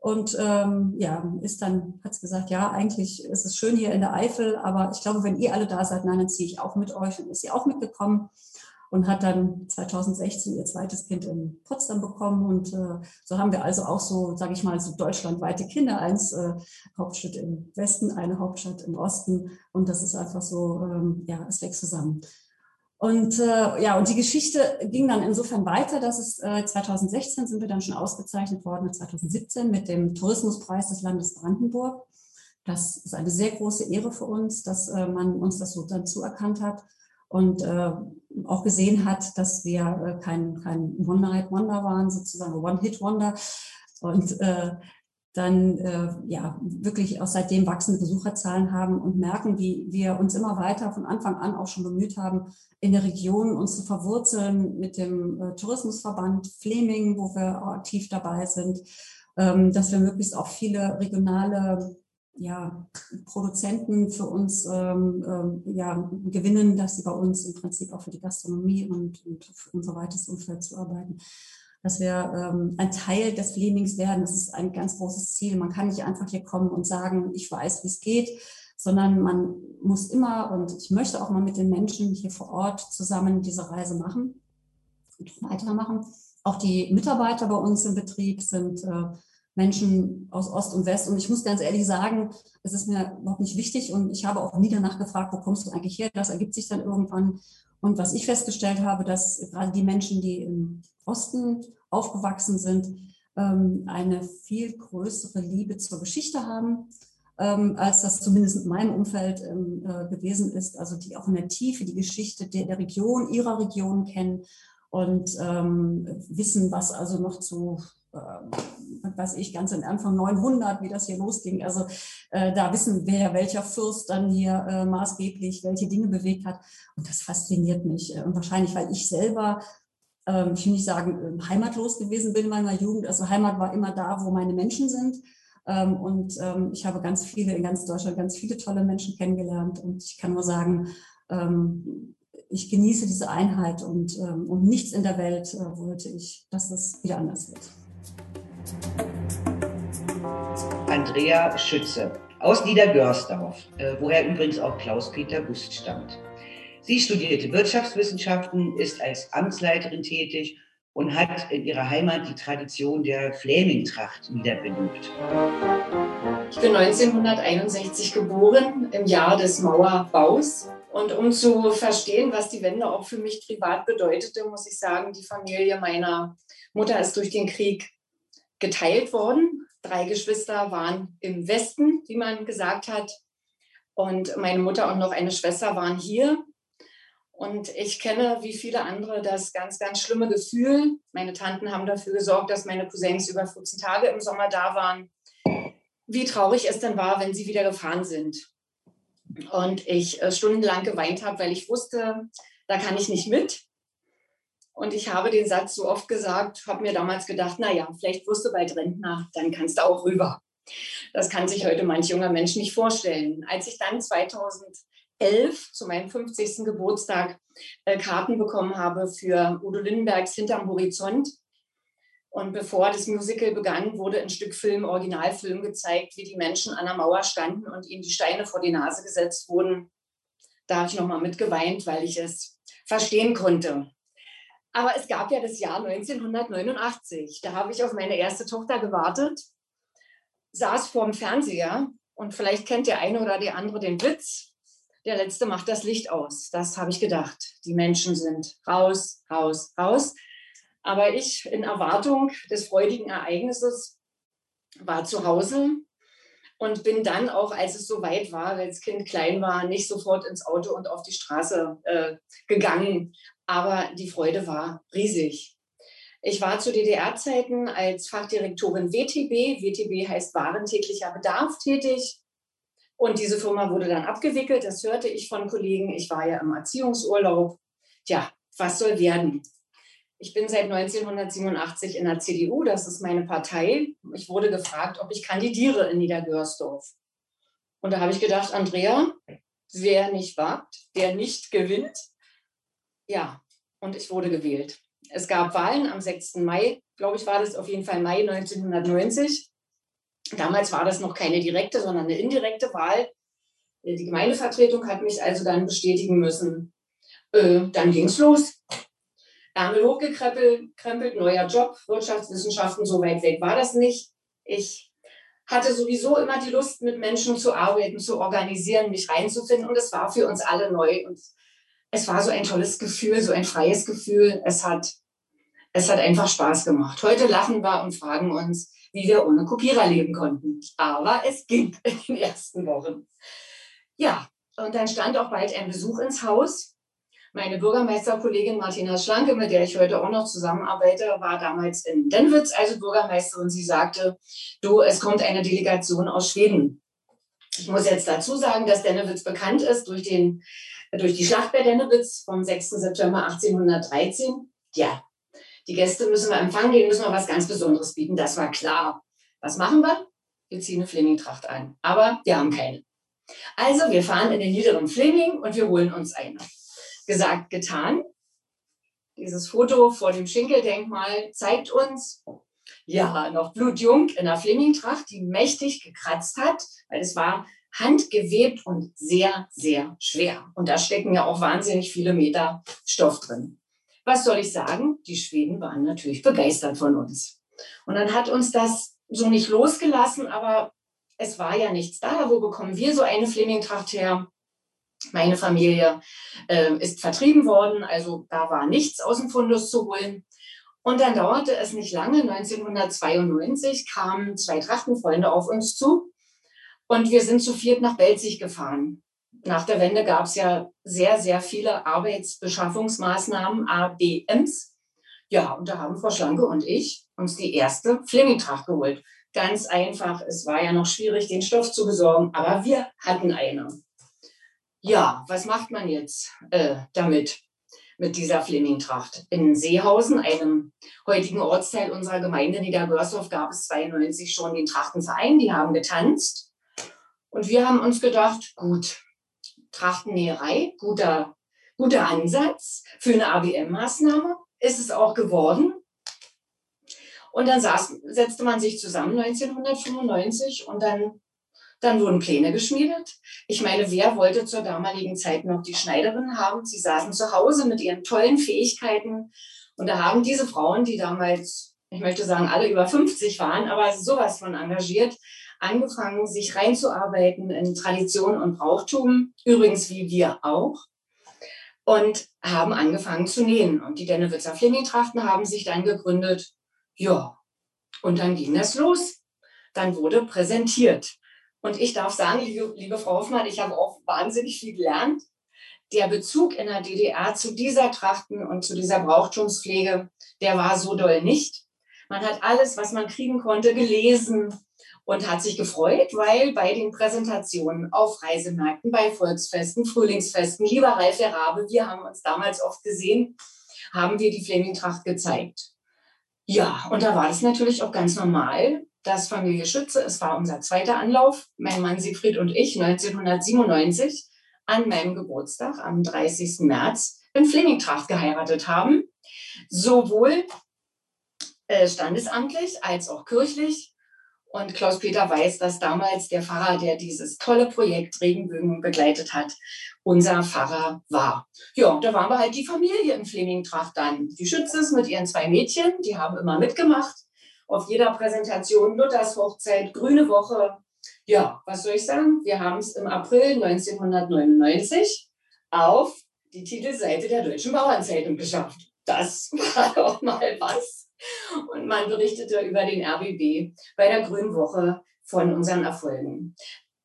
und ähm, ja, ist dann, hat gesagt, ja, eigentlich ist es schön hier in der Eifel, aber ich glaube, wenn ihr alle da seid, nein, dann ziehe ich auch mit euch und ist sie auch mitgekommen und hat dann 2016 ihr zweites Kind in Potsdam bekommen. Und äh, so haben wir also auch so, sage ich mal, so deutschlandweite Kinder. Eins äh, Hauptstadt im Westen, eine Hauptstadt im Osten. Und das ist einfach so, ähm, ja, es wächst zusammen. Und äh, ja, und die Geschichte ging dann insofern weiter, dass es äh, 2016 sind wir dann schon ausgezeichnet worden, 2017 mit dem Tourismuspreis des Landes Brandenburg. Das ist eine sehr große Ehre für uns, dass äh, man uns das so dann zuerkannt hat und äh, auch gesehen hat, dass wir äh, kein, kein One-Night-Wonder waren, sozusagen One-Hit-Wonder. Und äh, dann äh, ja wirklich auch seitdem wachsende Besucherzahlen haben und merken, wie wir uns immer weiter von Anfang an auch schon bemüht haben, in der Region uns zu verwurzeln mit dem äh, Tourismusverband Fleming, wo wir aktiv dabei sind, ähm, dass wir möglichst auch viele regionale ja, Produzenten für uns ähm, ähm, ja, gewinnen, dass sie bei uns im Prinzip auch für die Gastronomie und, und für unser weites Umfeld zuarbeiten. Dass wir ähm, ein Teil des Flemings werden, das ist ein ganz großes Ziel. Man kann nicht einfach hier kommen und sagen, ich weiß, wie es geht. sondern man muss immer und ich möchte auch mal mit den Menschen hier vor Ort zusammen diese Reise machen und weitermachen. Auch die Mitarbeiter bei uns im Betrieb sind äh, Menschen aus Ost und West. Und ich muss ganz ehrlich sagen, es ist mir überhaupt nicht wichtig. Und ich habe auch nie danach gefragt, wo kommst du eigentlich her? Das ergibt sich dann irgendwann. Und was ich festgestellt habe, dass gerade die Menschen, die im Osten aufgewachsen sind, ähm, eine viel größere Liebe zur Geschichte haben, ähm, als das zumindest in meinem Umfeld ähm, äh, gewesen ist. Also die auch in der Tiefe die Geschichte der, Region, ihrer Region kennen und wissen, was also noch zu weiß ich, ganz am Anfang 900, wie das hier losging. Also äh, da wissen wir, welcher Fürst dann hier äh, maßgeblich welche Dinge bewegt hat. Und das fasziniert mich. Äh, und wahrscheinlich, weil ich selber, ähm, ich will nicht sagen, ähm, heimatlos gewesen bin in meiner Jugend. Also Heimat war immer da, wo meine Menschen sind. Ähm, und ähm, ich habe ganz viele in ganz Deutschland, ganz viele tolle Menschen kennengelernt. Und ich kann nur sagen, ähm, ich genieße diese Einheit und, ähm, und nichts in der Welt äh, wollte ich, dass das wieder anders wird. Andrea Schütze aus Niedergörsdorf, äh, woher übrigens auch Klaus-Peter Gust stammt. Sie studierte Wirtschaftswissenschaften, ist als Amtsleiterin tätig und hat in ihrer Heimat die Tradition der Flämingtracht wiederbelebt. Ich bin 1961 geboren, im Jahr des Mauerbaus. Und um zu verstehen, was die Wende auch für mich privat bedeutete, muss ich sagen, die Familie meiner Mutter ist durch den Krieg geteilt worden. Drei Geschwister waren im Westen, wie man gesagt hat. Und meine Mutter und noch eine Schwester waren hier. Und ich kenne, wie viele andere, das ganz, ganz schlimme Gefühl. Meine Tanten haben dafür gesorgt, dass meine Cousins über 14 Tage im Sommer da waren. Wie traurig es dann war, wenn sie wieder gefahren sind. Und ich äh, stundenlang geweint habe, weil ich wusste, da kann ich nicht mit. Und ich habe den Satz so oft gesagt, habe mir damals gedacht, naja, vielleicht wirst du bald Rentner, dann kannst du auch rüber. Das kann sich heute manch junger Mensch nicht vorstellen. Als ich dann 2011 zu meinem 50. Geburtstag äh, Karten bekommen habe für Udo Lindenbergs Hinterm Horizont, und bevor das Musical begann, wurde ein Stück Film, Originalfilm gezeigt, wie die Menschen an der Mauer standen und ihnen die Steine vor die Nase gesetzt wurden. Da habe ich nochmal mitgeweint, weil ich es verstehen konnte. Aber es gab ja das Jahr 1989. Da habe ich auf meine erste Tochter gewartet, saß vorm Fernseher und vielleicht kennt der eine oder die andere den Witz. Der letzte macht das Licht aus. Das habe ich gedacht. Die Menschen sind raus, raus, raus. Aber ich in Erwartung des freudigen Ereignisses war zu Hause und bin dann auch, als es soweit war, als Kind klein war, nicht sofort ins Auto und auf die Straße äh, gegangen, aber die Freude war riesig. Ich war zu DDR-Zeiten als Fachdirektorin WTB, WTB heißt Warentäglicher Bedarf, tätig. Und diese Firma wurde dann abgewickelt, das hörte ich von Kollegen. Ich war ja im Erziehungsurlaub. Tja, was soll werden? Ich bin seit 1987 in der CDU, das ist meine Partei. Ich wurde gefragt, ob ich kandidiere in Niedergörsdorf. Und da habe ich gedacht, Andrea, wer nicht wagt, der nicht gewinnt. Ja, und ich wurde gewählt. Es gab Wahlen am 6. Mai, glaube ich, war das auf jeden Fall Mai 1990. Damals war das noch keine direkte, sondern eine indirekte Wahl. Die Gemeindevertretung hat mich also dann bestätigen müssen. Äh, dann ging es los. Ärmel hochgekrempelt, neuer Job, Wirtschaftswissenschaften, so weit weg war das nicht. Ich hatte sowieso immer die Lust, mit Menschen zu arbeiten, zu organisieren, mich reinzufinden. Und es war für uns alle neu. Und es war so ein tolles Gefühl, so ein freies Gefühl. Es hat, es hat einfach Spaß gemacht. Heute lachen wir und fragen uns, wie wir ohne Kopierer leben konnten. Aber es ging in den ersten Wochen. Ja, und dann stand auch bald ein Besuch ins Haus. Meine Bürgermeisterkollegin Martina Schlanke, mit der ich heute auch noch zusammenarbeite, war damals in Denwitz also Bürgermeisterin. Sie sagte, du, es kommt eine Delegation aus Schweden. Ich muss jetzt dazu sagen, dass Dennewitz bekannt ist durch den durch die Schlacht bei Dennewitz vom 6. September 1813. Ja, die Gäste müssen wir empfangen, denen müssen wir was ganz Besonderes bieten, das war klar. Was machen wir? Wir ziehen eine Fleming-Tracht ein. Aber wir haben keine. Also, wir fahren in den niederen Fleming und wir holen uns eine. Gesagt, getan. Dieses Foto vor dem Schinkeldenkmal zeigt uns, ja, noch blutjung in einer Fleming-Tracht, die mächtig gekratzt hat, weil es war handgewebt und sehr, sehr schwer. Und da stecken ja auch wahnsinnig viele Meter Stoff drin. Was soll ich sagen? Die Schweden waren natürlich begeistert von uns. Und dann hat uns das so nicht losgelassen, aber es war ja nichts da. Wo bekommen wir so eine Flemingtracht her? Meine Familie äh, ist vertrieben worden, also da war nichts aus dem Fundus zu holen. Und dann dauerte es nicht lange, 1992 kamen zwei Trachtenfreunde auf uns zu und wir sind zu viert nach Belzig gefahren. Nach der Wende gab es ja sehr, sehr viele Arbeitsbeschaffungsmaßnahmen, ABMs. Ja, und da haben Frau Schlanke und ich uns die erste Flemingtracht geholt. Ganz einfach, es war ja noch schwierig, den Stoff zu besorgen, aber wir hatten eine. Ja, was macht man jetzt äh, damit, mit dieser Flemingtracht? In Seehausen, einem heutigen Ortsteil unserer Gemeinde Niedergörsdorf, gab es 92 schon den Trachtenverein, die haben getanzt. Und wir haben uns gedacht, gut, Trachtennäherei, guter, guter Ansatz für eine ABM-Maßnahme, ist es auch geworden. Und dann saß, setzte man sich zusammen 1995 und dann, dann wurden Pläne geschmiedet. Ich meine, wer wollte zur damaligen Zeit noch die Schneiderin haben? Sie saßen zu Hause mit ihren tollen Fähigkeiten. Und da haben diese Frauen, die damals, ich möchte sagen, alle über 50 waren, aber sowas von engagiert, angefangen, sich reinzuarbeiten in Tradition und Brauchtum, übrigens wie wir auch, und haben angefangen zu nähen. Und die Dennewitzer Flemingtrachten haben sich dann gegründet ja, und dann ging das los. Dann wurde präsentiert. Und ich darf sagen, liebe, liebe Frau Hoffmann, ich habe auch wahnsinnig viel gelernt. Der Bezug in der DDR zu dieser Trachten und zu dieser Brauchtumspflege, der war so doll nicht. Man hat alles, was man kriegen konnte, gelesen und hat sich gefreut, weil bei den Präsentationen auf Reisemärkten, bei Volksfesten, Frühlingsfesten, lieber Ralf der Rabe, wir haben uns damals oft gesehen, haben wir die Flemingtracht gezeigt. Ja, und da war das natürlich auch ganz normal, dass Familie Schütze, es war unser zweiter Anlauf, mein Mann Siegfried und ich 1997 an meinem Geburtstag am 30. März in Flemingtracht geheiratet haben. Sowohl äh, standesamtlich als auch kirchlich. Und Klaus-Peter weiß, dass damals der Pfarrer, der dieses tolle Projekt Regenbögen begleitet hat, unser Pfarrer war. Ja, da waren wir halt die Familie im Flemingtracht dann. Die Schützes mit ihren zwei Mädchen, die haben immer mitgemacht. Auf jeder Präsentation Luthers Hochzeit, Grüne Woche. Ja, was soll ich sagen? Wir haben es im April 1999 auf die Titelseite der Deutschen Bauernzeitung geschafft. Das war doch mal was. Und man berichtete über den RBB bei der Grünen Woche von unseren Erfolgen.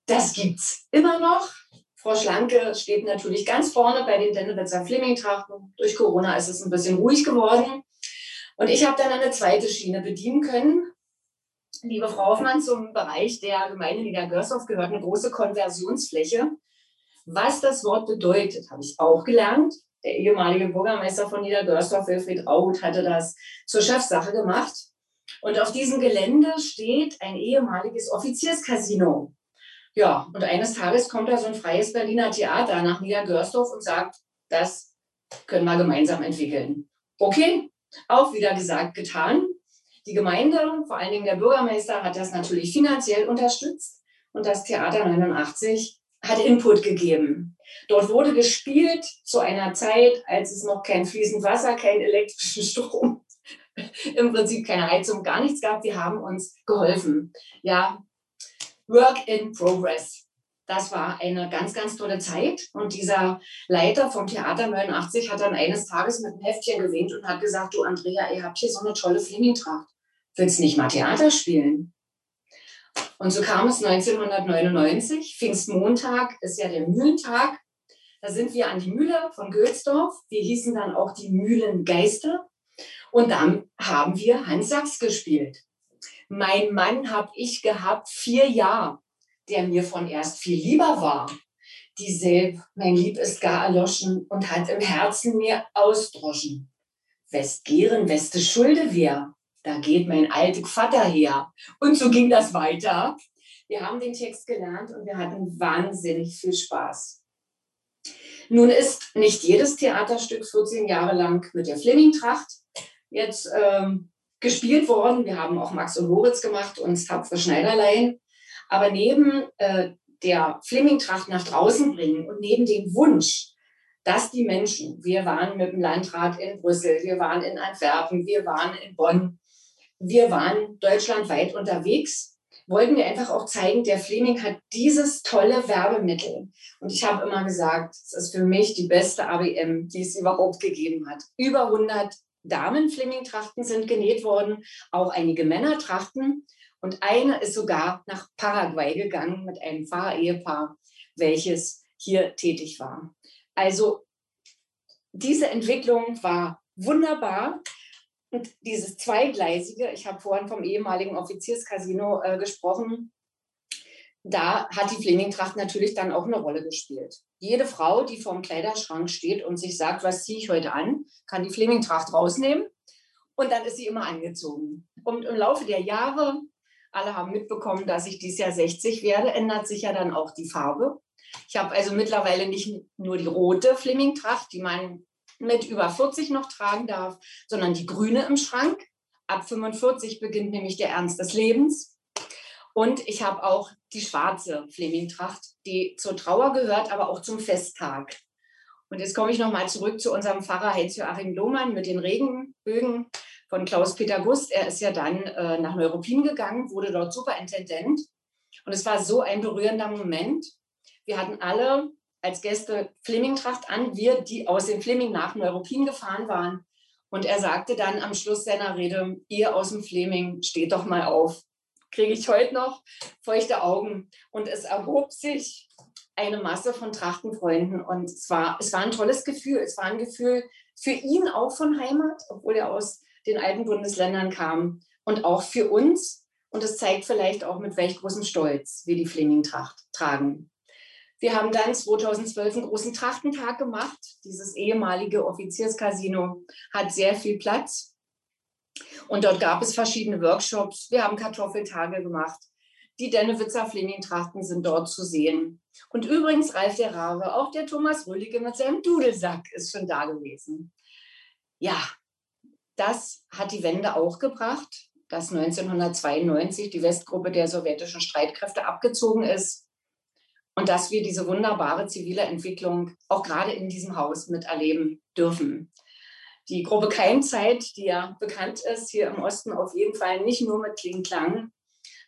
Das gibt's immer noch. Frau Schlanke steht natürlich ganz vorne bei den Dennewitzer Fleming-Trachten. Durch Corona ist es ein bisschen ruhig geworden. Und ich habe dann eine zweite Schiene bedienen können. Liebe Frau Hoffmann, zum Bereich der Gemeinde Niedergörsdorf gehört eine große Konversionsfläche. Was das Wort bedeutet, habe ich auch gelernt der ehemalige Bürgermeister von Niedergörsdorf, Wilfried Rauhut, hatte das zur Chefsache gemacht. Und auf diesem Gelände steht ein ehemaliges Offizierscasino. Ja, und eines Tages kommt da so ein freies Berliner Theater nach Niedergörsdorf und sagt, das können wir gemeinsam entwickeln. Okay, auch wieder gesagt, getan. Die Gemeinde, vor allen Dingen der Bürgermeister, hat das natürlich finanziell unterstützt und das Theater 89 hat Input gegeben. Dort wurde gespielt zu einer Zeit, als es noch kein fließend Wasser, kein elektrischen Strom, im Prinzip keine Heizung, gar nichts gab. Wir haben uns geholfen. Ja, Work in Progress. Das war eine ganz, ganz tolle Zeit. Und dieser Leiter vom Theater 89 hat dann eines Tages mit einem Heftchen gewinkt und hat gesagt, du Andrea, ihr habt hier so eine tolle Flemingtracht. Willst nicht mal Theater spielen? Und so kam es 1999, Pfingstmontag ist ja der Mühlentag. Da sind wir an die Mühle von Gölsdorf. Wir hießen dann auch die Mühlengeister. Und dann haben wir Hans Sachs gespielt. Mein Mann habe ich gehabt, vier Jahre, der mir von erst viel lieber war. Dieselb, mein Lieb ist gar erloschen und hat im Herzen mir ausdroschen. West Gehren, Weste Schulde wär, da geht mein alter Vater her. Und so ging das weiter. Wir haben den Text gelernt und wir hatten wahnsinnig viel Spaß. Nun ist nicht jedes Theaterstück 14 Jahre lang mit der Fleming-Tracht jetzt ähm, gespielt worden. Wir haben auch Max und Moritz gemacht und Tapfere Schneiderlein. Aber neben äh, der Flemingtracht nach draußen bringen und neben dem Wunsch, dass die Menschen, wir waren mit dem Landrat in Brüssel, wir waren in Antwerpen, wir waren in Bonn, wir waren deutschlandweit unterwegs, wollten wir einfach auch zeigen, der Fleming hat dieses tolle Werbemittel. Und ich habe immer gesagt, es ist für mich die beste ABM, die es überhaupt gegeben hat. Über 100 Damen-Fleming-Trachten sind genäht worden, auch einige Männertrachten. Und eine ist sogar nach Paraguay gegangen mit einem Pfarrer-Ehepaar, welches hier tätig war. Also diese Entwicklung war wunderbar. Und dieses Zweigleisige, ich habe vorhin vom ehemaligen Offizierscasino äh, gesprochen, da hat die Flemingtracht natürlich dann auch eine Rolle gespielt. Jede Frau, die vorm Kleiderschrank steht und sich sagt, was ziehe ich heute an, kann die Flemingtracht rausnehmen und dann ist sie immer angezogen. Und im Laufe der Jahre, alle haben mitbekommen, dass ich dieses Jahr 60 werde, ändert sich ja dann auch die Farbe. Ich habe also mittlerweile nicht nur die rote Flemingtracht, die man mit über 40 noch tragen darf, sondern die grüne im Schrank. Ab 45 beginnt nämlich der Ernst des Lebens. Und ich habe auch die schwarze Flemingtracht, die zur Trauer gehört, aber auch zum Festtag. Und jetzt komme ich nochmal zurück zu unserem Pfarrer Heinz-Joachim Lohmann mit den Regenbögen von Klaus-Peter Gust. Er ist ja dann äh, nach Neuruppin gegangen, wurde dort Superintendent. Und es war so ein berührender Moment. Wir hatten alle als Gäste Flemingtracht an, wir, die aus dem Fleming nach Neuruppin gefahren waren. Und er sagte dann am Schluss seiner Rede, ihr aus dem Fleming, steht doch mal auf. Kriege ich heute noch feuchte Augen. Und es erhob sich eine Masse von Trachtenfreunden. Und es war, es war ein tolles Gefühl. Es war ein Gefühl für ihn auch von Heimat, obwohl er aus den alten Bundesländern kam. Und auch für uns. Und es zeigt vielleicht auch, mit welch großem Stolz wir die Fleming-Tracht tragen. Wir haben dann 2012 einen großen Trachtentag gemacht. Dieses ehemalige Offizierscasino hat sehr viel Platz. Und dort gab es verschiedene Workshops. Wir haben Kartoffeltage gemacht. Die Dennewitzer Fleming-Trachten sind dort zu sehen. Und übrigens Ralf der Rave, auch der Thomas Rüllige mit seinem Dudelsack ist schon da gewesen. Ja, das hat die Wende auch gebracht, dass 1992 die Westgruppe der sowjetischen Streitkräfte abgezogen ist und dass wir diese wunderbare zivile Entwicklung auch gerade in diesem Haus miterleben dürfen. Die Gruppe Keimzeit, die ja bekannt ist, hier im Osten auf jeden Fall nicht nur mit Kling-Klang.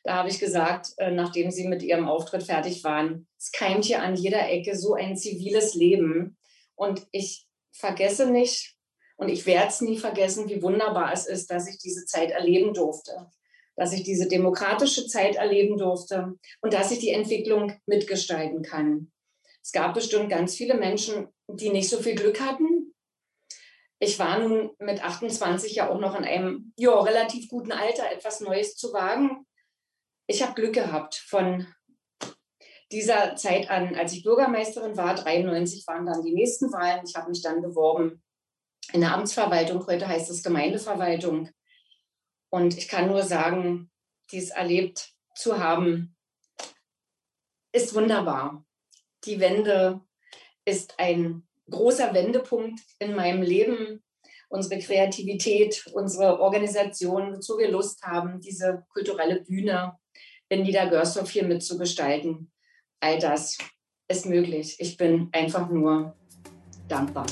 Da habe ich gesagt, äh, nachdem sie mit ihrem Auftritt fertig waren, es keimt hier an jeder Ecke so ein ziviles Leben. Und ich vergesse nicht und ich werde es nie vergessen, wie wunderbar es ist, dass ich diese Zeit erleben durfte dass ich diese demokratische Zeit erleben durfte und dass ich die Entwicklung mitgestalten kann. Es gab bestimmt ganz viele Menschen, die nicht so viel Glück hatten. Ich war nun mit 28 ja auch noch in einem ja, relativ guten Alter, etwas Neues zu wagen. Ich habe Glück gehabt von dieser Zeit an, als ich Bürgermeisterin war, 93 waren dann die nächsten Wahlen. Ich habe mich dann beworben in der Amtsverwaltung, heute heißt es Gemeindeverwaltung. Und ich kann nur sagen, dies erlebt zu haben, ist wunderbar. Die Wende ist ein großer Wendepunkt in meinem Leben. Unsere Kreativität, unsere Organisation, wozu wir Lust haben, diese kulturelle Bühne in Niedergörsdorf hier mitzugestalten. All das ist möglich. Ich bin einfach nur dankbar.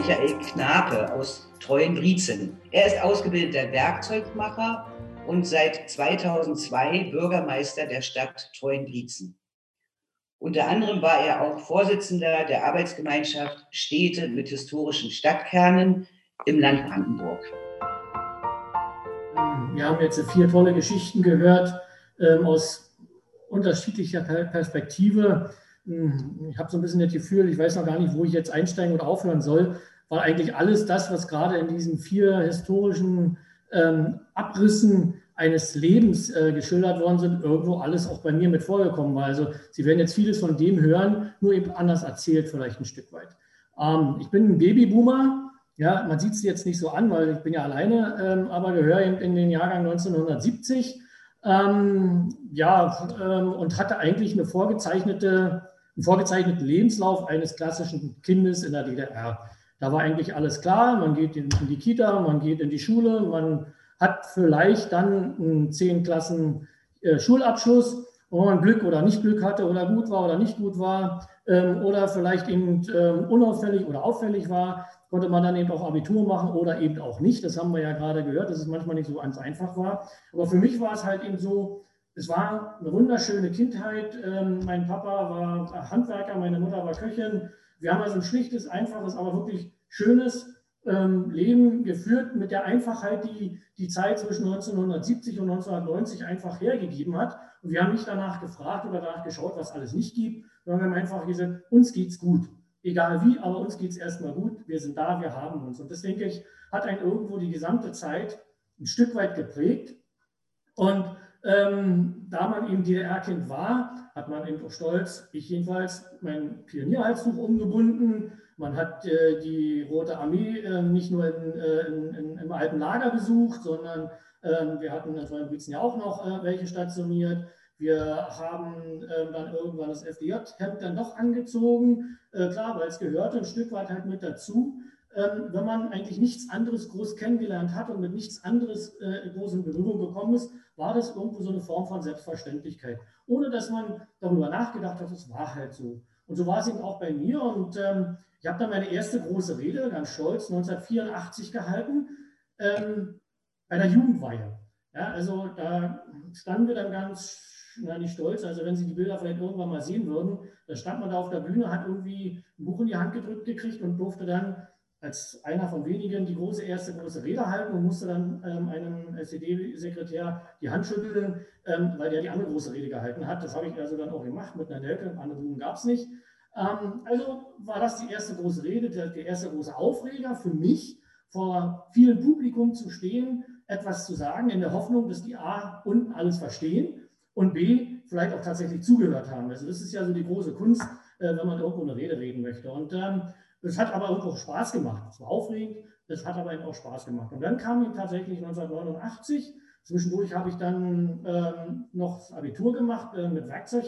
Michael Knape aus Treuenbrietzen. Er ist ausgebildeter Werkzeugmacher und seit 2002 Bürgermeister der Stadt Treuenbrietzen. Unter anderem war er auch Vorsitzender der Arbeitsgemeinschaft Städte mit historischen Stadtkernen im Land Brandenburg. Wir haben jetzt vier tolle Geschichten gehört ähm, aus unterschiedlicher Perspektive. Hm, ich habe so ein bisschen das Gefühl, ich weiß noch gar nicht, wo ich jetzt einsteigen oder aufhören soll weil eigentlich alles das, was gerade in diesen vier historischen ähm, Abrissen eines Lebens äh, geschildert worden sind, irgendwo alles auch bei mir mit vorgekommen war. Also Sie werden jetzt vieles von dem hören, nur eben anders erzählt vielleicht ein Stück weit. Ähm, ich bin ein Babyboomer. Ja, man sieht es jetzt nicht so an, weil ich bin ja alleine, ähm, aber gehöre eben in den Jahrgang 1970. Ähm, ja, ähm, und hatte eigentlich eine vorgezeichnete, einen vorgezeichneten Lebenslauf eines klassischen Kindes in der DDR. Da war eigentlich alles klar. Man geht in, die Kita, man geht in die Schule, man hat vielleicht dann einen zehn Klassen äh, Schulabschluss wo man Glück oder nicht Glück hatte oder gut war oder nicht gut war ähm, oder vielleicht eben ähm, unauffällig oder auffällig war, konnte man dann eben auch Abitur machen oder eben auch nicht. Das haben wir ja gerade gehört, dass es manchmal nicht so ganz einfach war. Aber für mich war es halt eben so, es war eine wunderschöne Kindheit. Ähm, mein Papa war Handwerker, meine Mutter war Köchin. Wir haben also ein schlichtes, einfaches, aber wirklich schönes ähm, Leben geführt mit der Einfachheit, die die Zeit zwischen 1970 und 1990 einfach hergegeben hat. Und wir haben nicht danach gefragt oder danach geschaut, was alles nicht gibt, sondern wir haben einfach gesagt, uns geht's gut. Egal wie, aber uns geht es erstmal gut. Wir sind da, wir haben uns. Und das, denke ich, hat einen irgendwo die gesamte Zeit ein Stück weit geprägt. Und ähm, da man eben DDR-Kind war, hat man eben auch stolz, ich jedenfalls, mein Pionierhalstuch umgebunden. Man hat äh, die Rote Armee äh, nicht nur in, äh, in, in, im alten Lager besucht, sondern ähm, wir hatten in Treuenbrietzen ja auch noch äh, welche stationiert. Wir haben ähm, dann irgendwann das FDJ-Hemd dann doch angezogen, äh, klar, weil es gehörte ein Stück weit halt mit dazu. Ähm, wenn man eigentlich nichts anderes groß kennengelernt hat und mit nichts anderes äh, groß in Berührung gekommen ist, war das irgendwo so eine Form von Selbstverständlichkeit, ohne dass man darüber nachgedacht hat, es war halt so. Und so war es eben auch bei mir. Und ähm, ich habe dann meine erste große Rede, ganz stolz, 1984 gehalten, ähm, bei der Jugendweihe. Ja, also da standen wir dann ganz na, nicht stolz. Also wenn Sie die Bilder vielleicht irgendwann mal sehen würden, da stand man da auf der Bühne, hat irgendwie ein Buch in die Hand gedrückt gekriegt und durfte dann als einer von wenigen die große erste große Rede halten und musste dann ähm, einem SED-Sekretär die Hand schütteln, ähm, weil der die andere große Rede gehalten hat. Das habe ich also dann auch gemacht mit einer Nelke, andere Buben gab es nicht. Ähm, also war das die erste große Rede, der, der erste große Aufreger für mich, vor vielem Publikum zu stehen, etwas zu sagen, in der Hoffnung, dass die A unten alles verstehen und B, vielleicht auch tatsächlich zugehört haben. Also das ist ja so die große Kunst, äh, wenn man irgendwo eine Rede reden möchte. Und das hat aber auch Spaß gemacht. Es war aufregend, es hat aber eben auch Spaß gemacht. Und dann kam ich tatsächlich 1989. Zwischendurch habe ich dann ähm, noch das Abitur gemacht äh, mit Werkzeug,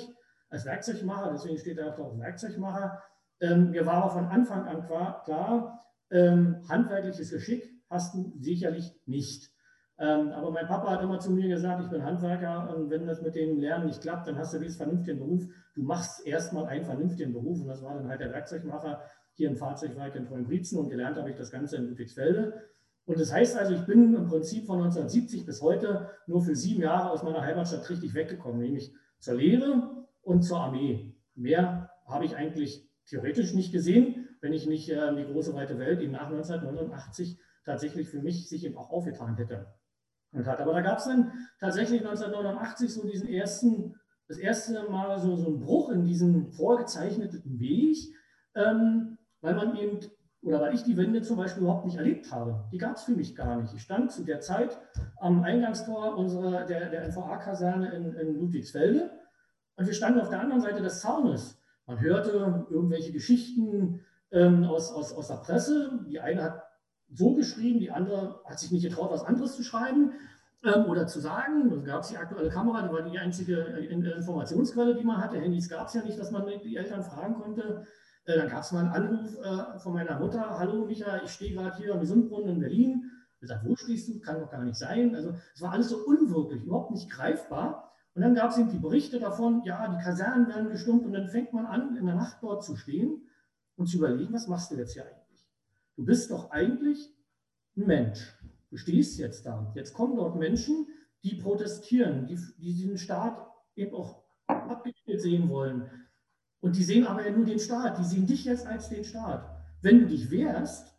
als Werkzeugmacher, deswegen steht da auch drauf Werkzeugmacher. Ähm, mir war aber von Anfang an klar, klar ähm, handwerkliches Geschick hast du sicherlich nicht. Ähm, aber mein Papa hat immer zu mir gesagt, ich bin Handwerker und wenn das mit dem Lernen nicht klappt, dann hast du diesen vernünftigen Beruf. Du machst erstmal einen vernünftigen Beruf und das war dann halt der Werkzeugmacher hier im Fahrzeugwerk in Treuenbrietzen und gelernt habe ich das Ganze in Ludwigsfelde. Und das heißt also, ich bin im Prinzip von 1970 bis heute nur für sieben Jahre aus meiner Heimatstadt richtig weggekommen, nämlich zur Lehre und zur Armee. Mehr habe ich eigentlich theoretisch nicht gesehen, wenn ich nicht äh, die große weite Welt eben nach 1989 tatsächlich für mich sich eben auch aufgetan hätte und hat. Aber da gab es dann tatsächlich 1989 so diesen ersten, das erste Mal so, so einen Bruch in diesem vorgezeichneten Weg, ähm, weil man eben, oder weil ich die Wende zum Beispiel überhaupt nicht erlebt habe. Die gab es für mich gar nicht. Ich stand zu der Zeit am Eingangstor unserer, der, der NVA-Kaserne in, in Ludwigsfelde und wir standen auf der anderen Seite des Zaunes. Man hörte irgendwelche Geschichten ähm, aus, aus, aus der Presse. Die eine hat so geschrieben, die andere hat sich nicht getraut, was anderes zu schreiben ähm, oder zu sagen. Da gab es die aktuelle Kamera, die war die einzige äh, Informationsquelle, die man hatte. Handys gab es ja nicht, dass man die Eltern fragen konnte. Äh, dann gab es mal einen Anruf äh, von meiner Mutter. Hallo Micha, ich stehe gerade hier am Gesundbrunnen in Berlin. Ich sage, wo stehst du? Kann doch gar nicht sein. Also es war alles so unwirklich, überhaupt nicht greifbar. Und dann gab es eben die Berichte davon, ja, die Kasernen werden gestummt und dann fängt man an, in der Nacht dort zu stehen und zu überlegen, was machst du jetzt hier eigentlich? Du bist doch eigentlich ein Mensch. Du stehst jetzt da. Jetzt kommen dort Menschen, die protestieren, die, die diesen Staat eben auch abgebildet sehen wollen. Und die sehen aber ja nur den Staat. Die sehen dich jetzt als den Staat. Wenn du dich wehrst,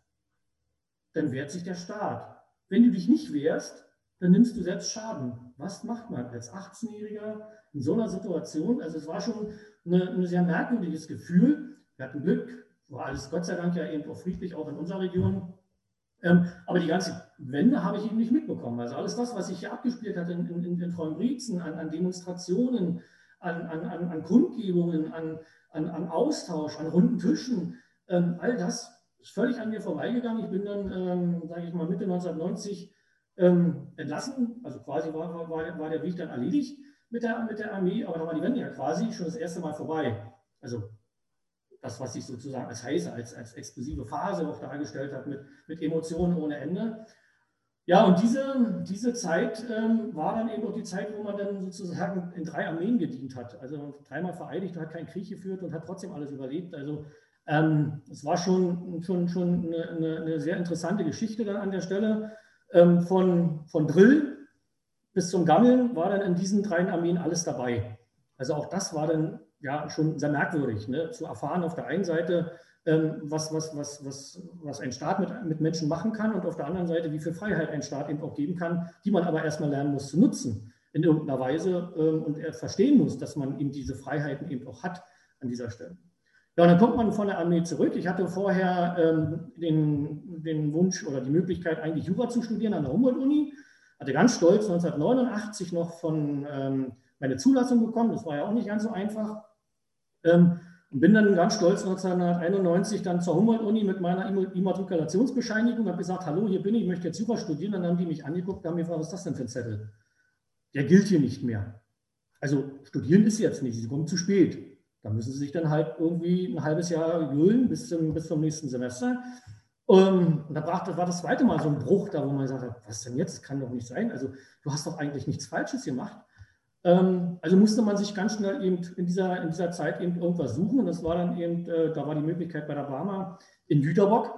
dann wehrt sich der Staat. Wenn du dich nicht wehrst, dann nimmst du selbst Schaden. Was macht man als 18-Jähriger in so einer Situation? Also es war schon ein sehr merkwürdiges Gefühl. Wir hatten Glück, war alles Gott sei Dank ja eben auch friedlich, auch in unserer Region. Ähm, aber die ganze Wende habe ich eben nicht mitbekommen. Also alles das, was sich hier abgespielt hat in, in, in an, an Demonstrationen, an, an, an Kundgebungen, an, an, an Austausch, an runden Tischen, ähm, all das ist völlig an mir vorbeigegangen. Ich bin dann, ähm, sage ich mal, Mitte 1990 ähm, entlassen. Also quasi war, war, war der Weg dann erledigt mit der, mit der Armee, aber da war die Wende ja quasi schon das erste Mal vorbei. Also das, was sich sozusagen als heiße, als, als explosive Phase auch dargestellt hat, mit, mit Emotionen ohne Ende. Ja, und diese, diese Zeit ähm, war dann eben auch die Zeit, wo man dann sozusagen in drei Armeen gedient hat. Also dreimal vereidigt, hat keinen Krieg geführt und hat trotzdem alles überlebt. Also ähm, es war schon, schon, schon eine, eine, eine, sehr interessante Geschichte dann an der Stelle. Ähm, von, von Drill bis zum Gammeln war dann in diesen drei Armeen alles dabei. Also auch das war dann ja schon sehr merkwürdig, ne? zu erfahren auf der einen Seite, was, was, was, was, was ein Staat mit, mit Menschen machen kann und auf der anderen Seite, wie viel Freiheit ein Staat eben auch geben kann, die man aber erstmal lernen muss zu nutzen in irgendeiner Weise ähm, und er verstehen muss, dass man eben diese Freiheiten eben auch hat an dieser Stelle. Ja, und dann kommt man von der Armee zurück. Ich hatte vorher ähm, den, den Wunsch oder die Möglichkeit, eigentlich Jura zu studieren an der Humboldt-Uni. Hatte ganz stolz 1989 noch von ähm, meine Zulassung bekommen. Das war ja auch nicht ganz so einfach. Ähm, und bin dann ganz stolz 1991 dann zur Humboldt-Uni mit meiner Immatrikulationsbescheinigung, habe gesagt, hallo, hier bin ich, ich möchte jetzt Jura studieren. Dann haben die mich angeguckt und haben mir gefragt, was ist das denn für ein Zettel? Der gilt hier nicht mehr. Also studieren ist jetzt nicht, sie kommen zu spät. Da müssen sie sich dann halt irgendwie ein halbes Jahr güllen bis zum, bis zum nächsten Semester. Ähm, und da war das zweite Mal so ein Bruch da, wo man gesagt hat, was denn jetzt? Kann doch nicht sein. Also du hast doch eigentlich nichts Falsches gemacht. Ähm, also musste man sich ganz schnell eben in dieser, in dieser Zeit eben irgendwas suchen. Und das war dann eben, äh, da war die Möglichkeit bei der Barmer in Jüterbock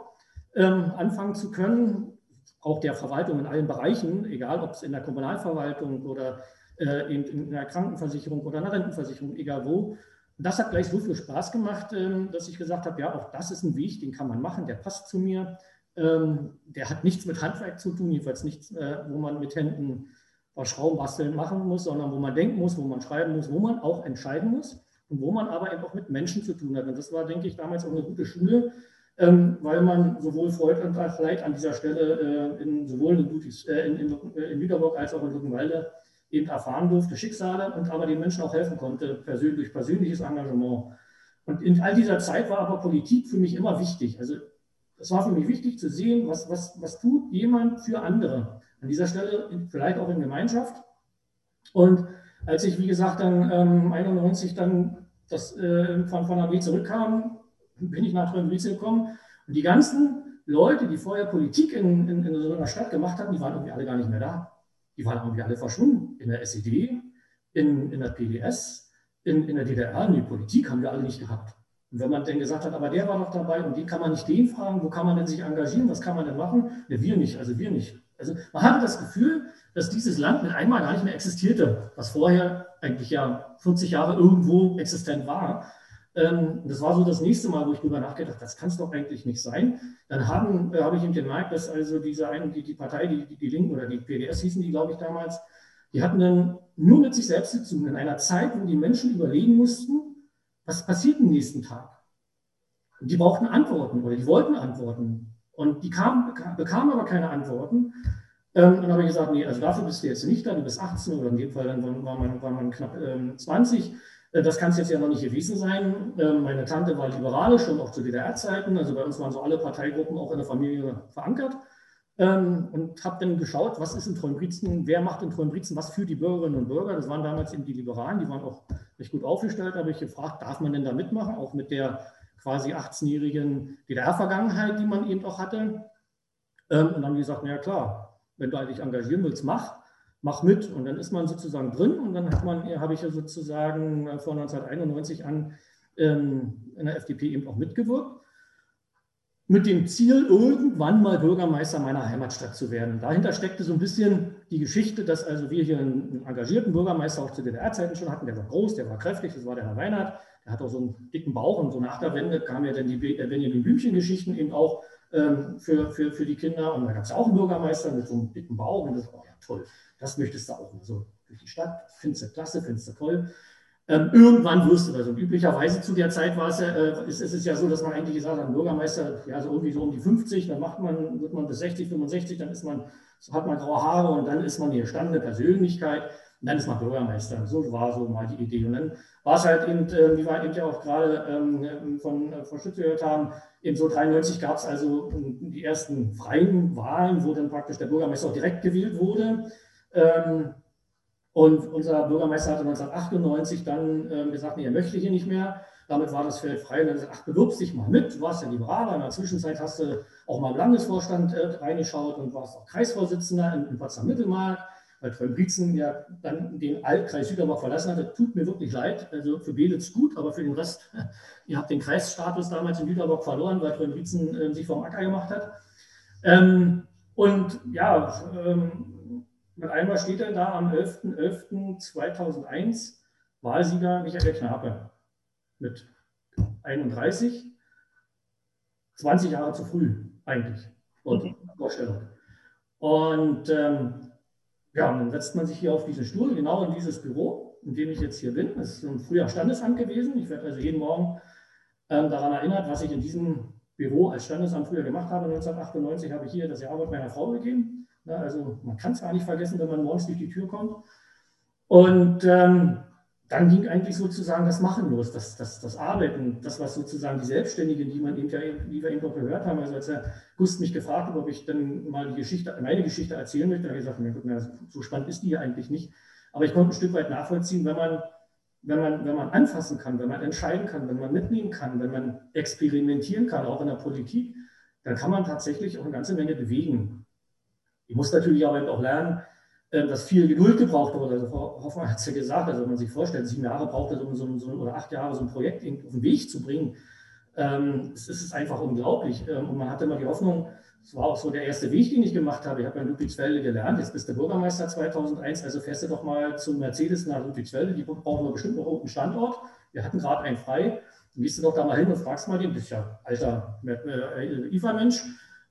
ähm, anfangen zu können. Auch der Verwaltung in allen Bereichen, egal ob es in der Kommunalverwaltung oder äh, eben in der Krankenversicherung oder einer Rentenversicherung, egal wo. Das hat gleich so viel Spaß gemacht, ähm, dass ich gesagt habe, ja, auch das ist ein Weg, den kann man machen, der passt zu mir. der hat nichts mit Handwerk zu tun, jedenfalls nichts, äh, wo man mit Händen was Schrauben basteln machen muss, sondern wo man denken muss, wo man schreiben muss, wo man auch entscheiden muss und wo man aber eben auch mit Menschen zu tun hat. Und das war, denke ich, damals auch eine gute Schule, ähm, weil man sowohl Freud und Leid an dieser Stelle äh, in, sowohl in, Dutis, äh, in, in, in Lüderburg als auch in Luckenwalde eben erfahren durfte, Schicksale und aber den Menschen auch helfen konnte, persönlich, durch persönliches Engagement. Und in all dieser Zeit war aber Politik für mich immer wichtig. Also es war für mich wichtig zu sehen, was, was, was tut jemand für andere an dieser Stelle vielleicht auch in Gemeinschaft. Und als ich, wie gesagt, dann ähm, 91 dann das, äh, von, von AB zurückkam, bin ich nach Trönwitz gekommen. Und die ganzen Leute, die vorher Politik in, in, in so einer Stadt gemacht haben, die waren irgendwie alle gar nicht mehr da. Die waren irgendwie alle verschwunden. In der SED, in, in der PDS, in, in der DDR. Und die Politik haben wir alle nicht gehabt. Und wenn man dann gesagt hat, aber der war noch dabei und wie kann man nicht den fragen, wo kann man denn sich engagieren, was kann man denn machen? Ja, wir nicht, also wir nicht. Also man hatte das Gefühl, dass dieses Land mit einmal gar nicht mehr existierte, was vorher eigentlich ja 40 Jahre irgendwo existent war. Ähm, das war so das nächste Mal, wo ich darüber nachgedacht habe, das kann es doch eigentlich nicht sein. Dann haben, äh, habe ich eben gemerkt, dass also diese eine, die, die Partei, die, die, die Linken oder die PDS hießen die, glaube ich, damals, die hatten dann nur mit sich selbst zu tun, in einer Zeit, wo die Menschen überlegen mussten, was passiert am nächsten Tag. Und die brauchten Antworten oder die wollten Antworten. Und die kam, bekamen aber keine Antworten. Ähm, dann habe ich gesagt, nee, also dafür bist du jetzt nicht da, du bist 18 oder in dem Fall dann war man, war man knapp ähm, 20. Äh, das kann es jetzt ja noch nicht gewesen sein. Ähm, meine Tante war Liberale, schon auch zu DDR-Zeiten. Also bei uns waren so alle Parteigruppen auch in der Familie verankert. Ähm, und habe dann geschaut, was ist in Treuenbrietzen, wer macht in Treuenbrietzen was für die Bürgerinnen und Bürger. Das waren damals eben die Liberalen, die waren auch recht gut aufgestellt. Da habe ich gefragt, darf man denn da mitmachen, auch mit der quasi 18-jährigen DDR-Vergangenheit, die man eben auch hatte. Ähm, und dann haben die gesagt, na ja klar, wenn du dich engagieren willst, mach, mach mit. Und dann ist man sozusagen drin und dann hat man, habe ich ja sozusagen äh, von 1991 an ähm, in der FDP eben auch mitgewirkt. Mit dem Ziel, irgendwann mal Bürgermeister meiner Heimatstadt zu werden. Dahinter steckte so ein bisschen die Geschichte, dass also wir hier einen engagierten Bürgermeister auch zu DDR-Zeiten schon hatten. Der war groß, der war kräftig, das war der Herr Reinhardt. Er hat auch so einen dicken Bauch und so nach der Wende kamen ja dann die Benjamin Blümchen-Geschichten eben auch ähm, für, für, für die Kinder. Und da gab es ja auch einen Bürgermeister mit so einem dicken Bauch. Und das war oh ja toll, das möchtest du auch. So durch die Stadt, findest du klasse, findest du toll. Ähm, irgendwann wirst du das. Und üblicherweise zu der Zeit war es ja, äh, ist, ist, es ja so, dass man eigentlich gesagt hat, Bürgermeister, ja, so irgendwie so um die 50, dann macht man, wird man bis 60, 65, dann ist man, hat man graue Haare und dann ist man die gestandene Persönlichkeit. Und dann ist man Bürgermeister. So war so mal die Idee. Und dann war es halt eben, äh, wie wir eben ja auch gerade ähm, von äh, Frau Schütze gehört haben, eben so 93 gab es also ähm, die ersten freien Wahlen, wo dann praktisch der Bürgermeister auch direkt gewählt wurde. Ähm, und unser Bürgermeister hatte 1998 dann gesagt, nee, er möchte hier nicht mehr. Damit war das Feld frei. Und dann gesagt, ach, bewirbst dich mal mit. Du warst ja Liberaler. In der Zwischenzeit hast du auch mal im Landesvorstand äh, reingeschaut und warst auch Kreisvorsitzender in, in Potsdam-Mittelmark. Weil Tröll-Brietzen ja dann den Altkreis Südermark verlassen hatte. Tut mir wirklich leid. Also für Belitz gut, aber für den Rest, ihr habt den Kreisstatus damals in Südermark verloren, weil Tröll-Brietzen äh, sich vom Acker gemacht hat. Ähm, und ja, ähm, mit einmal steht er da am 11.11.2001 Wahlsieger Michael Knape mit 31, 20 Jahre zu früh eigentlich. Und mhm. Vorstellung. Und ähm, ja, und dann setzt man sich hier auf diesen Stuhl, genau in dieses Büro, in dem ich jetzt hier bin. Das ist ein früher Standesamt gewesen. Ich werde also jeden Morgen ähm, daran erinnert, was ich in diesem Büro als Standesamt früher gemacht habe. 1998 habe ich hier das Jahreswort meiner Frau gegeben. Ja, also man kann es gar nicht vergessen, wenn man morgens durch die Tür kommt. Und ähm, dann ging eigentlich sozusagen das Machen los, das, das, das Arbeiten, das, was sozusagen die Selbstständigen, die man eben wie wir eben auch gehört haben, also als der Gust mich gefragt hat, ob ich dann mal die Geschichte, meine Geschichte erzählen möchte, habe ich gesagt, na, so spannend ist die ja eigentlich nicht. Aber ich konnte ein Stück weit nachvollziehen, wenn man, wenn man, wenn man anfassen kann, wenn man entscheiden kann, wenn man mitnehmen kann, wenn man experimentieren kann, auch in der Politik, dann kann man tatsächlich auch eine ganze Menge bewegen. Ich muss natürlich aber auch lernen, ähm, dass viel Geduld gebraucht wurde. Also Frau Hoffmann hat es ja gesagt, also wenn man sich vorstellt, sieben Jahre braucht er, um so, so, oder acht Jahre so ein Projekt auf den Weg zu bringen. Ähm, es ist einfach unglaublich. Ähm, und man hatte immer die Hoffnung, das war auch so der erste Weg, den ich gemacht habe. Ich habe in Ludwigsfelde gelernt, jetzt bist du Bürgermeister 2001, also fährst du doch mal zum Mercedes nach Ludwigsfelde, die brauchen wir bestimmt noch einen Standort. Wir hatten gerade einen frei. Dann gehst du doch da mal hin und fragst mal den, bist ja alter äh, IFA-Mensch,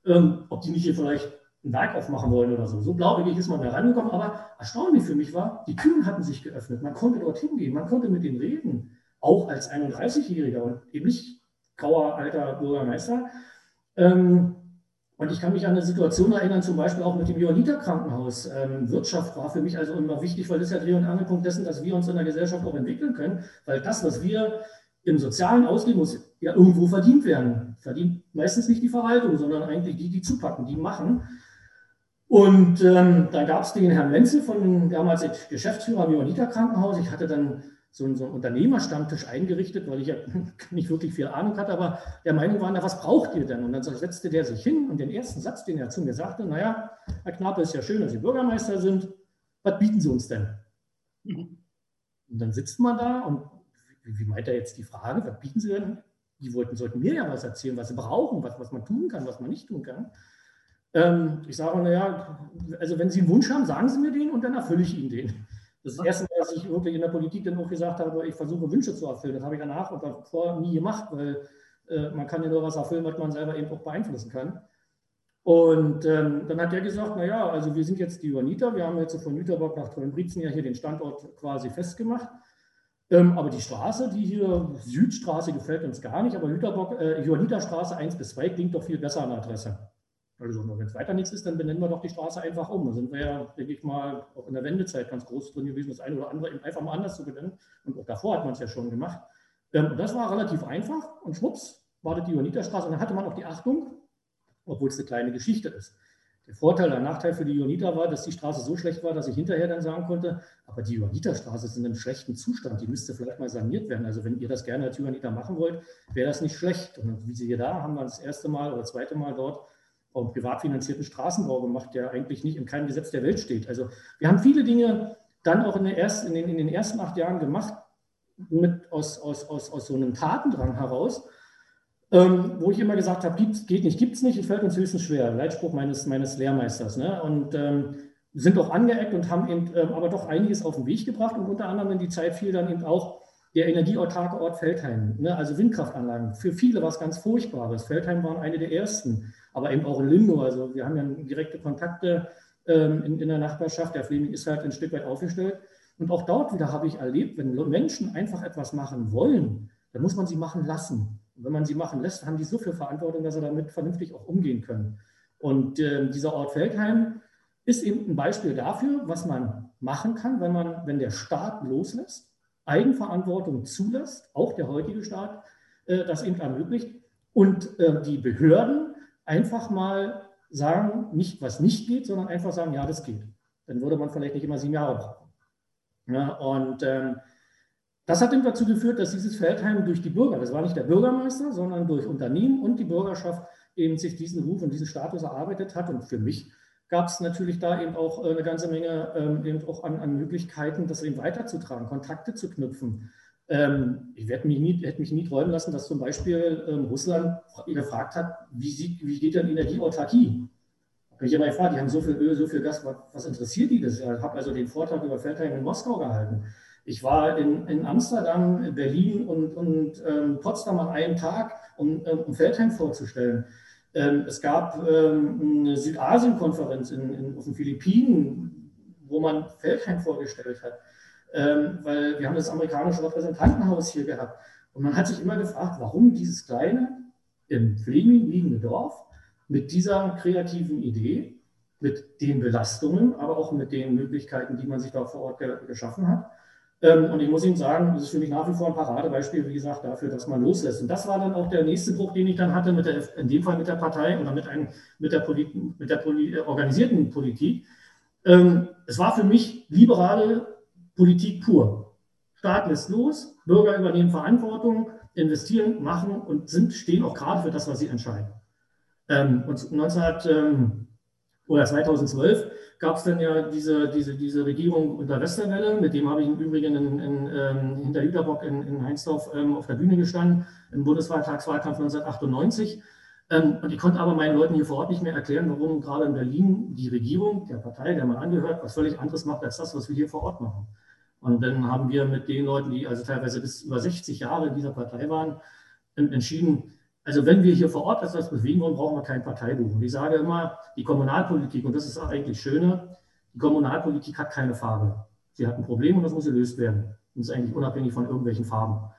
ähm, ob die nicht hier vielleicht ein Werk aufmachen wollen oder so. So blauäugig ist man da rangekommen. Aber erstaunlich für mich war, die Türen hatten sich geöffnet. Man konnte dorthin gehen, man konnte mit denen reden. Auch als 31-Jähriger und eben nicht grauer alter Bürgermeister. Ähm, und ich kann mich an eine Situation erinnern, zum Beispiel auch mit dem Johanniter Krankenhaus. Ähm, Wirtschaft war für mich also immer wichtig, weil das ja Dreh- und Angelpunkt dessen, dass wir uns in der Gesellschaft auch entwickeln können. Weil das, was wir im Sozialen ausgeben, muss ja irgendwo verdient werden. Verdient meistens nicht die Verwaltung, sondern eigentlich die, die zupacken, die machen. Und ähm, da gab es den Herrn Menzel von damals Geschäftsführer am Johanniter Krankenhaus. Ich hatte dann so, so einen Unternehmerstammtisch eingerichtet, weil ich ja nicht wirklich viel Ahnung hatte, aber der Meinung war, na, was braucht ihr denn? Und dann setzte der sich hin und den ersten Satz, den er zu mir sagte, naja, Herr Knappe, ist ja schön, dass Sie Bürgermeister sind. Was bieten Sie uns denn? Mhm. Und dann sitzt man da und wie, wie meint er jetzt die Frage, was bieten Sie denn? Die wollten, sollten mir ja was erzählen, was sie brauchen, was, was man tun kann, was man nicht tun kann. Ähm, ich sage, naja, also wenn Sie einen Wunsch haben, sagen Sie mir den und dann erfülle ich Ihnen den. Das ist das erste dass ich wirklich in der Politik dann auch gesagt habe, ich versuche Wünsche zu erfüllen. Das habe ich danach und davor nie gemacht, weil äh, man kann ja nur was erfüllen, was man selber eben auch beeinflussen kann. Und ähm, dann hat er gesagt, naja, also wir sind jetzt die Johanniter, wir haben jetzt von Jüterbock nach Treuenbrietzen ja hier den Standort quasi festgemacht. Ähm, aber die Straße, die hier, Südstraße gefällt uns gar nicht, aber Jüterbock, äh, Johanniterstraße 1 bis 2 klingt doch viel besser an der Adresse. Also wenn es weiter nichts ist, dann benennen wir doch die Straße einfach um. Da sind wir ja, denke ich mal, auch in der Wendezeit ganz groß drin gewesen, das eine oder andere eben einfach mal anders zu benennen. Und auch davor hat man es ja schon gemacht. Ähm, und das war relativ einfach und schwupps, war das die Johanniterstraße. Und dann hatte man auch die Achtung, obwohl es eine kleine Geschichte ist. Der Vorteil, der Nachteil für die Johanniter war, dass die Straße so schlecht war, dass ich hinterher dann sagen konnte, aber die Johanniterstraße ist in einem schlechten Zustand, die müsste vielleicht mal saniert werden. Also wenn ihr das gerne als Johanniter machen wollt, wäre das nicht schlecht. Und wie Sie hier da haben wir das erste Mal oder zweite Mal dort auch privat finanzierten Straßenbau gemacht, der eigentlich nicht in keinem Gesetz der Welt steht. Also wir haben viele Dinge dann auch in, ersten, in, den, in den, ersten acht Jahren gemacht, mit, aus, aus, aus, aus so einem Tatendrang heraus, ähm, wo ich immer gesagt habe, geht nicht, gibt es nicht, es fällt uns höchstens schwer. Leitspruch meines, meines Lehrmeisters. Ne? Und ähm, sind auch angeeckt und haben eben ähm, aber doch einiges auf den Weg gebracht und unter anderem, wenn die Zeit fiel, dann eben auch der energieautarke Ort Feldheim, ne? also Windkraftanlagen. Für viele war es ganz Furchtbares. Feldheim waren eine der ersten aber eben auch in Limno. Also wir haben ja direkte Kontakte ähm, in, in, der Nachbarschaft. Der Fleming ist halt ein Stück weit aufgestellt. Und auch dort wieder habe ich erlebt, wenn Menschen einfach etwas machen wollen, dann muss man sie machen lassen. Und wenn man sie machen lässt, haben die so viel Verantwortung, dass sie damit vernünftig auch umgehen können. Und äh, dieser Ort Feldheim ist eben ein Beispiel dafür, was man machen kann, wenn man, wenn der Staat loslässt, Eigenverantwortung zulässt, auch der heutige Staat äh, das eben ermöglicht, und äh, die Behörden einfach mal sagen, nicht was nicht geht, sondern einfach sagen, ja, das geht. Dann würde man vielleicht nicht immer sieben Jahre brauchen. Ja, und ähm, das hat eben dazu geführt, dass dieses Feldheim durch die Bürger, das war nicht der Bürgermeister, sondern durch Unternehmen und die Bürgerschaft eben sich diesen Ruf und diesen Status erarbeitet hat. Und für mich gab es natürlich da eben auch äh, eine ganze Menge ähm, eben auch an, an, Möglichkeiten, das eben weiterzutragen, Kontakte zu knüpfen. Ähm, ich werde mich nie, hätte mich nie träumen lassen, dass zum Beispiel ähm, Russland gefragt hat, wie, sieht, wie geht denn Energieautarkie? Habe ich immer gefragt, die haben so viel Öl, so viel Gas, was, was interessiert die das? Ich habe also den Vortrag über Feldheim in Moskau gehalten. Ich war in, in Amsterdam, Berlin und, und ähm, Potsdam an einem Tag, um, um Feldheim vorzustellen. Ähm, es gab ähm, eine Südasien-Konferenz in, in, auf den Philippinen, wo man Feldheim vorgestellt hat, ähm, weil wir haben das amerikanische Repräsentantenhaus hier gehabt. Und man hat sich immer gefragt, warum dieses kleine, im Fleming liegende Dorf mit dieser kreativen Idee, mit den Belastungen, aber auch mit den Möglichkeiten, die man sich da vor Ort ge geschaffen hat, ähm, und ich muss Ihnen sagen, das ist für mich nach wie vor ein Paradebeispiel, wie gesagt, dafür, dass man loslässt. Und das war dann auch der nächste Bruch, den ich dann hatte, mit der, in dem Fall mit der Partei oder mit, einem, mit der, Poli mit der Poli organisierten Politik. Ähm, es war für mich liberale Politik pur. Staat lässt los, Bürger übernehmen Verantwortung, investieren, machen und sind, stehen auch gerade für das, was sie entscheiden. Ähm, und 1900, oder 2012 gab es dann ja diese, diese, diese Regierung unter Westerwelle, mit dem habe ich im Übrigen in, in, ähm, hinter Jüterbock in, in Heinsdorf ähm, auf der Bühne gestanden, im Bundeswahltagswahlkampf 1998. Ähm, und ich konnte aber meinen Leuten hier vor Ort nicht mehr erklären, warum gerade in Berlin die Regierung der Partei, der man angehört, was völlig anderes macht als das, was wir hier vor Ort machen. Und dann haben wir mit den Leuten, die also teilweise bis über 60 Jahre in dieser Partei waren, entschieden, also wenn wir hier vor Ort etwas bewegen wollen, brauchen wir kein Parteibuch. Und ich sage immer, die Kommunalpolitik, und das ist eigentlich Schöne, die Kommunalpolitik hat keine Farbe. Sie hat ein Problem und das muss gelöst werden. Und das ist eigentlich unabhängig von irgendwelchen Farben.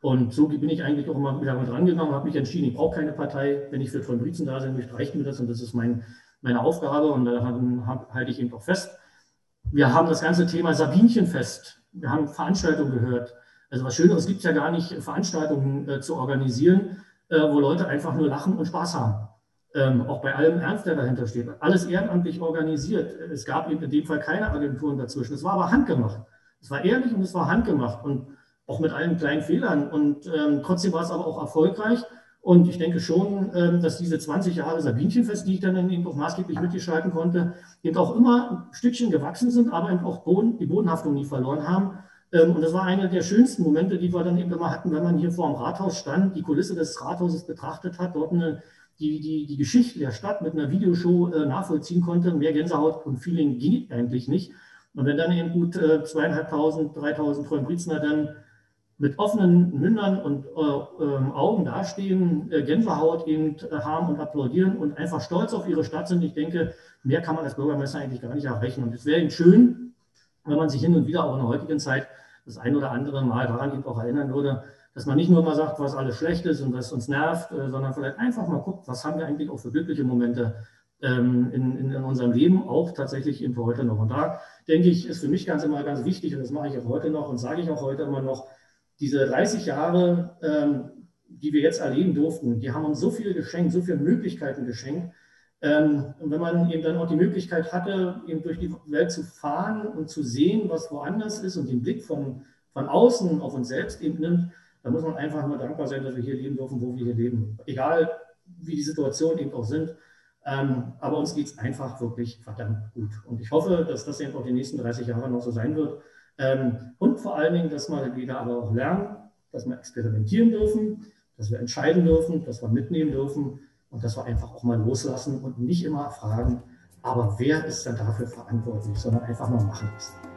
Und so bin ich eigentlich auch immer wieder mit rangegangen, habe mich entschieden, ich brauche keine Partei. Wenn ich für Trombrizen da sein möchte, reicht mir das und das ist mein, meine Aufgabe und da halte ich eben auch fest. Wir haben das ganze Thema Sabinchenfest. Wir haben Veranstaltungen gehört. Also was Schöneres gibt es ja gar nicht, Veranstaltungen äh, zu organisieren äh, wo Leute einfach nur lachen und Spaß haben. Ähm, auch bei allem Ernst, der dahinter steht. Alles ehrenamtlich organisiert. Es gab eben in dem Fall keine Agenturen dazwischen. Es war aber handgemacht. Es war ehrlich und es war handgemacht und auch mit allen kleinen Fehlern. Und ähm, trotzdem war es aber auch erfolgreich. Und ich denke schon, ähm, dass diese 20 Jahre Sabinchenfest, die ich dann eben auch maßgeblich mitgestalten konnte, eben auch immer ein Stückchen gewachsen sind, aber eben auch Boden, die Bodenhaftung nie verloren haben. Ähm, und das war einer der schönsten Momente, die wir dann eben immer hatten, wenn man hier vor dem Rathaus stand, die Kulisse des Rathauses betrachtet hat, dort eine, die, die, die Geschichte der Stadt mit einer Videoshow äh, nachvollziehen konnte. Mehr Gänsehaut und Feeling ging eigentlich nicht. Und wenn dann eben gut äh, zweieinhalbtausend, dreitausend Träumbritzner dann mit offenen Mündern und äh, äh, Augen dastehen, äh, Gänsehaut eben äh, haben und applaudieren und einfach stolz auf ihre Stadt sind, ich denke, mehr kann man als Bürgermeister eigentlich gar nicht erreichen. Und es wäre eben schön, wenn man sich hin und wieder auch in der heutigen Zeit das ein oder andere Mal daran eben auch erinnern würde, dass man nicht nur mal sagt, was alles schlecht ist und was uns nervt, äh, sondern vielleicht einfach mal guckt, was haben wir eigentlich auch für glückliche Momente ähm, in, in, in, unserem Leben, auch tatsächlich eben für heute noch. Und da denke ich, ist für mich ganz immer ganz wichtig, und das mache ich auch heute noch und sage ich auch heute immer noch, diese 30 Jahre, ähm, die wir jetzt erleben durften, die haben uns so viel geschenkt, so viele Möglichkeiten geschenkt, ähm, und wenn man eben dann auch die Möglichkeit hatte, eben durch die Welt zu fahren und zu sehen, was woanders ist und den Blick von, von außen auf uns selbst eben nimmt, dann muss man einfach nur dankbar sein, dass wir hier leben dürfen, wo wir hier leben. Egal, wie die Situationen eben auch sind. Ähm, aber uns geht es einfach wirklich verdammt gut. Und ich hoffe, dass das eben auch die nächsten 30 Jahre noch so sein wird. Ähm, und vor allen Dingen, dass wir wieder aber auch lernen, dass wir experimentieren dürfen, dass wir entscheiden dürfen, dass wir mitnehmen dürfen und dass wir einfach auch mal loslassen und nicht immer fragen, aber wer ist denn dafür verantwortlich, sondern einfach mal machen müssen.